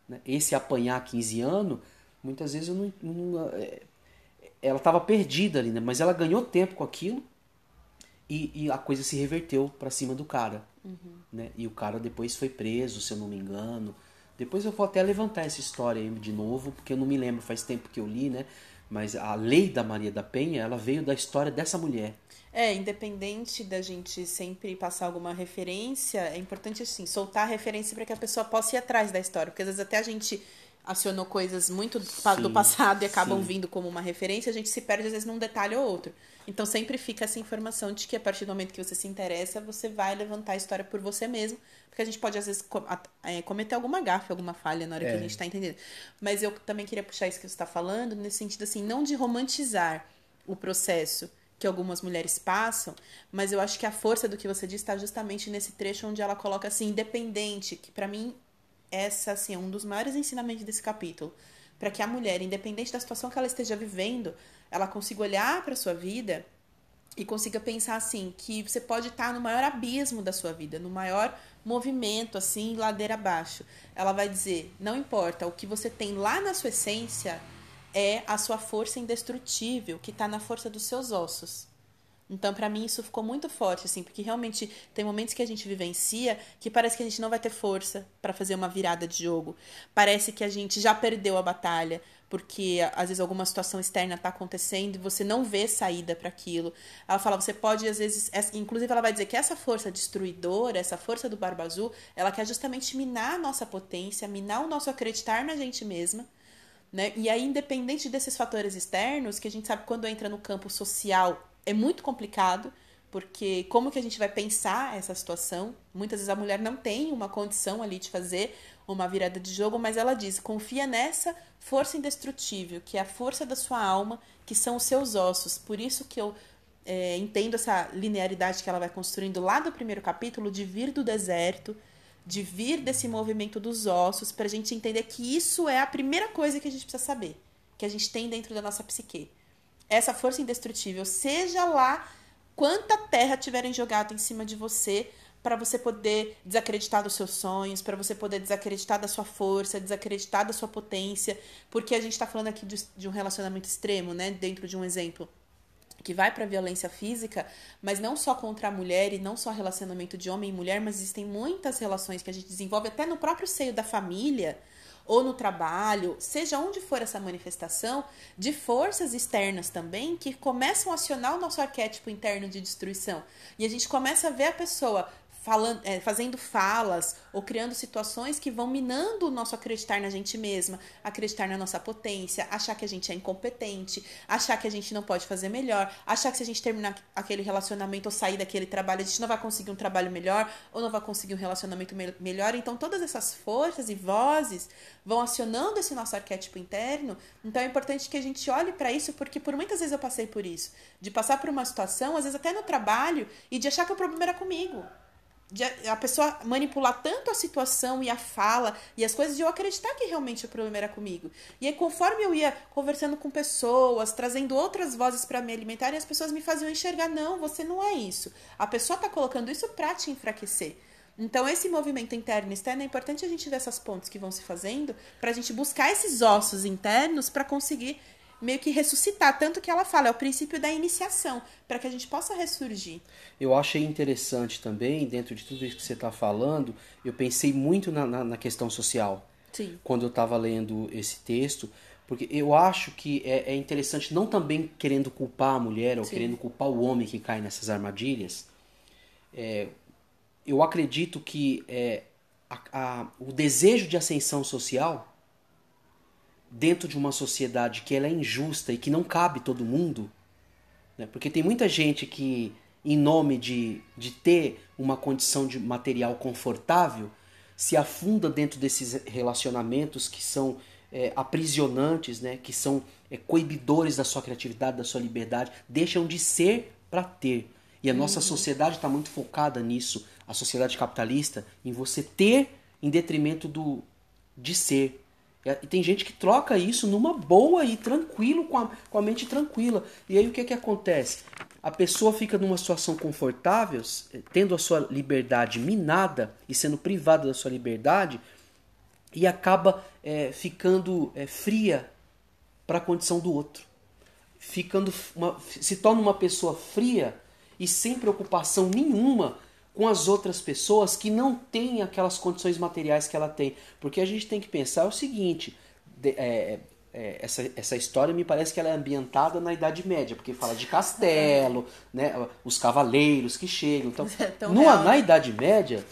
Né? Esse apanhar 15 anos, muitas vezes eu não, não é, ela estava perdida ali, né? mas ela ganhou tempo com aquilo e, e a coisa se reverteu para cima do cara. Uhum. Né? E o cara depois foi preso, se eu não me engano. Depois eu vou até levantar essa história aí de novo, porque eu não me lembro, faz tempo que eu li, né? Mas a lei da Maria da Penha, ela veio da história dessa mulher. É, independente da gente sempre passar alguma referência, é importante assim, soltar a referência para que a pessoa possa ir atrás da história, porque às vezes até a gente acionou coisas muito sim, do passado e acabam sim. vindo como uma referência, a gente se perde às vezes num detalhe ou outro. Então sempre fica essa informação de que a partir do momento que você se interessa, você vai levantar a história por você mesmo, porque a gente pode às vezes é, cometer alguma gafe, alguma falha na hora é. que a é. gente está entendendo. Mas eu também queria puxar isso que você está falando, nesse sentido assim, não de romantizar o processo que algumas mulheres passam, mas eu acho que a força do que você diz está justamente nesse trecho onde ela coloca assim, independente, que para mim essa assim, é um dos maiores ensinamentos desse capítulo, para que a mulher, independente da situação que ela esteja vivendo, ela consiga olhar para sua vida e consiga pensar assim que você pode estar no maior abismo da sua vida, no maior movimento assim, ladeira abaixo. Ela vai dizer: "Não importa, o que você tem lá na sua essência é a sua força indestrutível, que está na força dos seus ossos. Então, para mim, isso ficou muito forte, assim, porque realmente tem momentos que a gente vivencia que parece que a gente não vai ter força para fazer uma virada de jogo. Parece que a gente já perdeu a batalha, porque às vezes alguma situação externa está acontecendo e você não vê saída para aquilo. Ela fala, você pode às vezes, inclusive ela vai dizer que essa força destruidora, essa força do Barba Azul, ela quer justamente minar a nossa potência, minar o nosso acreditar na gente mesma. Né? E aí, independente desses fatores externos, que a gente sabe quando entra no campo social é muito complicado, porque como que a gente vai pensar essa situação? Muitas vezes a mulher não tem uma condição ali de fazer uma virada de jogo, mas ela diz: confia nessa força indestrutível, que é a força da sua alma, que são os seus ossos. Por isso que eu é, entendo essa linearidade que ela vai construindo lá do primeiro capítulo, de vir do deserto, de vir desse movimento dos ossos, para a gente entender que isso é a primeira coisa que a gente precisa saber, que a gente tem dentro da nossa psique essa força indestrutível, seja lá quanta terra tiverem jogado em cima de você para você poder desacreditar dos seus sonhos, para você poder desacreditar da sua força, desacreditar da sua potência, porque a gente está falando aqui de, de um relacionamento extremo, né? Dentro de um exemplo que vai para violência física, mas não só contra a mulher e não só relacionamento de homem e mulher, mas existem muitas relações que a gente desenvolve até no próprio seio da família, ou no trabalho, seja onde for essa manifestação, de forças externas também que começam a acionar o nosso arquétipo interno de destruição. E a gente começa a ver a pessoa falando, é, fazendo falas ou criando situações que vão minando o nosso acreditar na gente mesma, acreditar na nossa potência, achar que a gente é incompetente, achar que a gente não pode fazer melhor, achar que se a gente terminar aquele relacionamento ou sair daquele trabalho, a gente não vai conseguir um trabalho melhor ou não vai conseguir um relacionamento me melhor. Então, todas essas forças e vozes vão acionando esse nosso arquétipo interno. Então, é importante que a gente olhe para isso, porque por muitas vezes eu passei por isso, de passar por uma situação, às vezes até no trabalho, e de achar que o problema era comigo de a pessoa manipular tanto a situação e a fala e as coisas de eu acreditar que realmente o problema era comigo. E aí, conforme eu ia conversando com pessoas, trazendo outras vozes para me alimentarem, as pessoas me faziam enxergar: não, você não é isso. A pessoa tá colocando isso para te enfraquecer. Então, esse movimento interno e externo é importante a gente ver essas pontes que vão se fazendo para a gente buscar esses ossos internos para conseguir meio que ressuscitar. Tanto que ela fala, é o princípio da iniciação, para que a gente possa ressurgir. Eu achei interessante também, dentro de tudo isso que você está falando, eu pensei muito na, na, na questão social. Sim. Quando eu estava lendo esse texto, porque eu acho que é, é, interessante, não também querendo culpar a mulher ou Sim. querendo culpar o homem que cai nessas armadilhas. É, eu acredito que é, a, a, o desejo de ascensão social dentro de uma sociedade que ela é injusta e que não cabe todo mundo, né? porque tem muita gente que, em nome de, de ter uma condição de material confortável, se afunda dentro desses relacionamentos que são é, aprisionantes, né? que são é, coibidores da sua criatividade, da sua liberdade, deixam de ser para ter. E a nossa uhum. sociedade está muito focada nisso, a sociedade capitalista, em você ter em detrimento do de ser. É, e tem gente que troca isso numa boa e tranquilo, com a, com a mente tranquila. E aí o que, que acontece? A pessoa fica numa situação confortável, eh, tendo a sua liberdade minada e sendo privada da sua liberdade, e acaba é, ficando é, fria para a condição do outro. Ficando uma, se torna uma pessoa fria e sem preocupação nenhuma com as outras pessoas que não têm aquelas condições materiais que ela tem. Porque a gente tem que pensar o seguinte: de, é, é, essa, essa história me parece que ela é ambientada na Idade Média, porque fala de castelo, né, os cavaleiros que chegam. Então, é no, na né? Idade Média,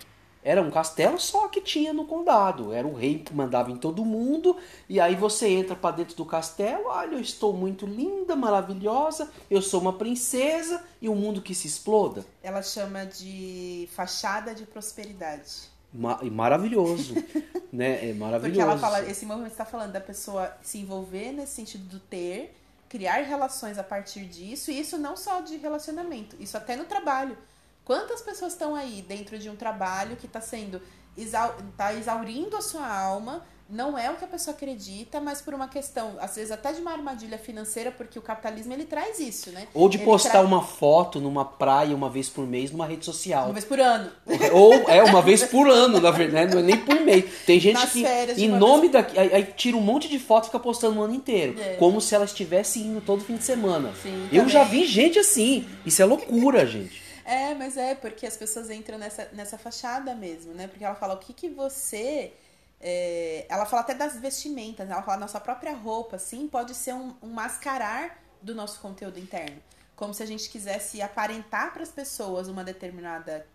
era um castelo só que tinha no condado. Era o rei que mandava em todo mundo. E aí você entra para dentro do castelo. Olha, eu estou muito linda, maravilhosa. Eu sou uma princesa. E o mundo que se exploda. Ela chama de fachada de prosperidade. Ma maravilhoso. né? É maravilhoso. Porque ela fala, esse movimento está falando da pessoa se envolver nesse sentido do ter, criar relações a partir disso. E isso não só de relacionamento, isso até no trabalho. Quantas pessoas estão aí dentro de um trabalho que está sendo exau tá exaurindo a sua alma, não é o que a pessoa acredita, mas por uma questão, às vezes até de uma armadilha financeira, porque o capitalismo ele traz isso, né? Ou de ele postar tra... uma foto numa praia uma vez por mês numa rede social. Uma vez por ano. Ou é uma vez por ano, na verdade, não é nem por mês. Tem gente Nas que em nome vez... da aí, aí, tira um monte de foto e fica postando o ano inteiro, é. como se ela estivesse indo todo fim de semana. Sim, Eu também. já vi gente assim. Isso é loucura, gente. É, mas é porque as pessoas entram nessa, nessa fachada mesmo, né? Porque ela fala o que, que você. É... ela fala até das vestimentas, né? ela fala nossa própria roupa, assim, pode ser um, um mascarar do nosso conteúdo interno. Como se a gente quisesse aparentar para as pessoas uma determinada.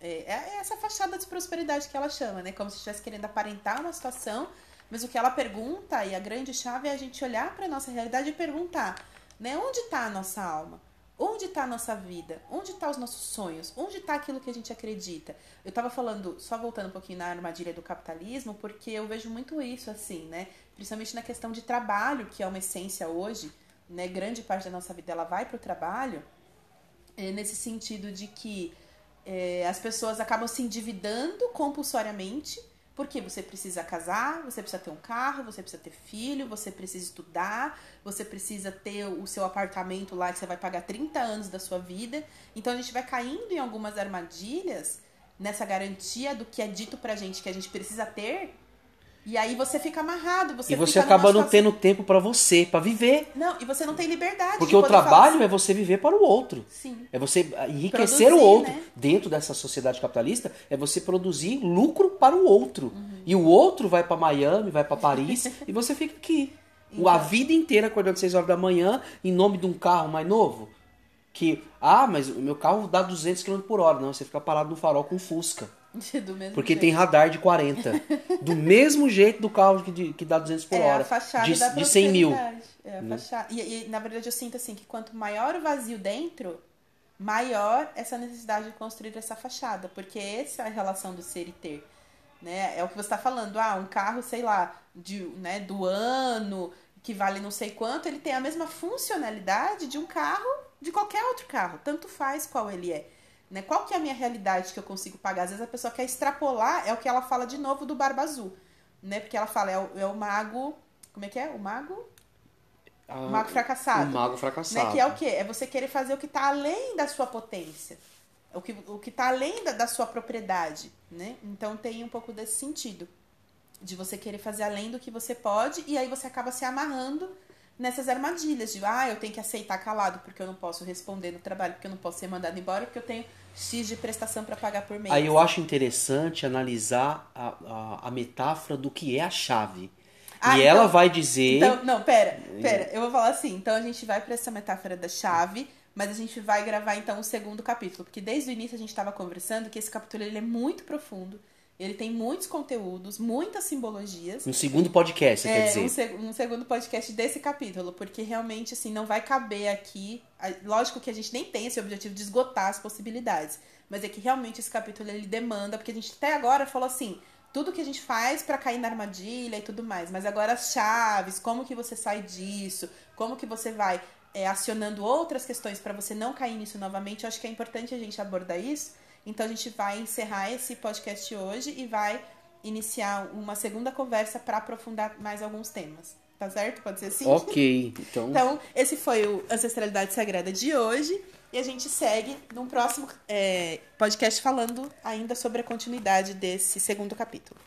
É, é essa fachada de prosperidade que ela chama, né? Como se estivesse querendo aparentar uma situação, mas o que ela pergunta, e a grande chave é a gente olhar para nossa realidade e perguntar, né? Onde está a nossa alma? Onde está a nossa vida? Onde estão tá os nossos sonhos? Onde está aquilo que a gente acredita? Eu estava falando, só voltando um pouquinho na armadilha do capitalismo, porque eu vejo muito isso assim, né? Principalmente na questão de trabalho, que é uma essência hoje, né? Grande parte da nossa vida ela vai para o trabalho, é nesse sentido de que é, as pessoas acabam se endividando compulsoriamente porque você precisa casar, você precisa ter um carro, você precisa ter filho, você precisa estudar, você precisa ter o seu apartamento lá que você vai pagar 30 anos da sua vida. Então a gente vai caindo em algumas armadilhas nessa garantia do que é dito pra gente que a gente precisa ter e aí você fica amarrado. Você e você acaba não tendo tempo para você, para viver. Não, e você não tem liberdade. Porque o trabalho assim. é você viver para o outro. Sim. É você enriquecer produzir, o outro. Né? Dentro dessa sociedade capitalista, é você produzir lucro para o outro. Uhum. E o outro vai para Miami, vai para Paris, e você fica aqui. Então, a vida inteira acordando às 6 horas da manhã, em nome de um carro mais novo. que, ah, mas o meu carro dá 200 km por hora. Não, você fica parado no farol com Fusca. Porque jeito. tem radar de 40. do mesmo jeito do carro que, de- que dá 200 por é hora. a fachada de, da de 100 mil. Né? É a fachada. E, e, na verdade eu sinto assim que quanto maior o vazio dentro, maior essa necessidade de construir essa fachada, porque essa é a relação do ser e ter, né? É o que você está falando, ah, um carro, sei lá, de, né, do ano que vale não sei quanto, ele tem a mesma funcionalidade de um carro, de qualquer outro carro, tanto faz qual ele é. Né? Qual que é a minha realidade que eu consigo pagar? Às vezes a pessoa quer extrapolar, é o que ela fala de novo do Barba Azul, né? Porque ela fala, é o, é o mago, como é que é? O mago? Ah, O mago fracassado. O mago fracassado. Né? Que é o quê? É você querer fazer o que está além da sua potência. O que, o que tá além da, da sua propriedade, né? Então tem um pouco desse sentido. De você querer fazer além do que você pode e aí você acaba se amarrando nessas armadilhas de, ah, eu tenho que aceitar calado porque eu não posso responder no trabalho, porque eu não posso ser mandado embora, porque eu tenho X de prestação para pagar por mês. Aí eu acho interessante analisar a, a, a metáfora do que é a chave. Ah, e então- ela vai dizer. Então, não, pera, pera, eu vou falar assim. Então a gente vai pra essa metáfora da chave, mas a gente vai gravar então o segundo capítulo, porque desde o início a gente estava conversando que esse capítulo ele é muito profundo, ele tem muitos conteúdos, muitas simbologias. Um segundo podcast, você quer É, dizer? um, seg- um segundo podcast desse capítulo, porque realmente, assim, não vai caber aqui. Lógico que a gente nem tem esse objetivo de esgotar as possibilidades, mas é que realmente esse capítulo ele demanda, porque a gente até agora falou assim, tudo que a gente faz pra cair na armadilha e tudo mais, mas agora as chaves, como que você sai disso, como que você vai é, acionando outras questões pra você não cair nisso novamente, eu acho que é importante a gente abordar isso. Então a gente vai encerrar esse podcast hoje e vai iniciar uma segunda conversa para aprofundar mais alguns temas. Tá certo? Pode ser assim? Ok, então. Então, esse foi o Ancestralidade Sagrada de hoje. E a gente segue num próximo é, podcast falando ainda sobre a continuidade desse segundo capítulo.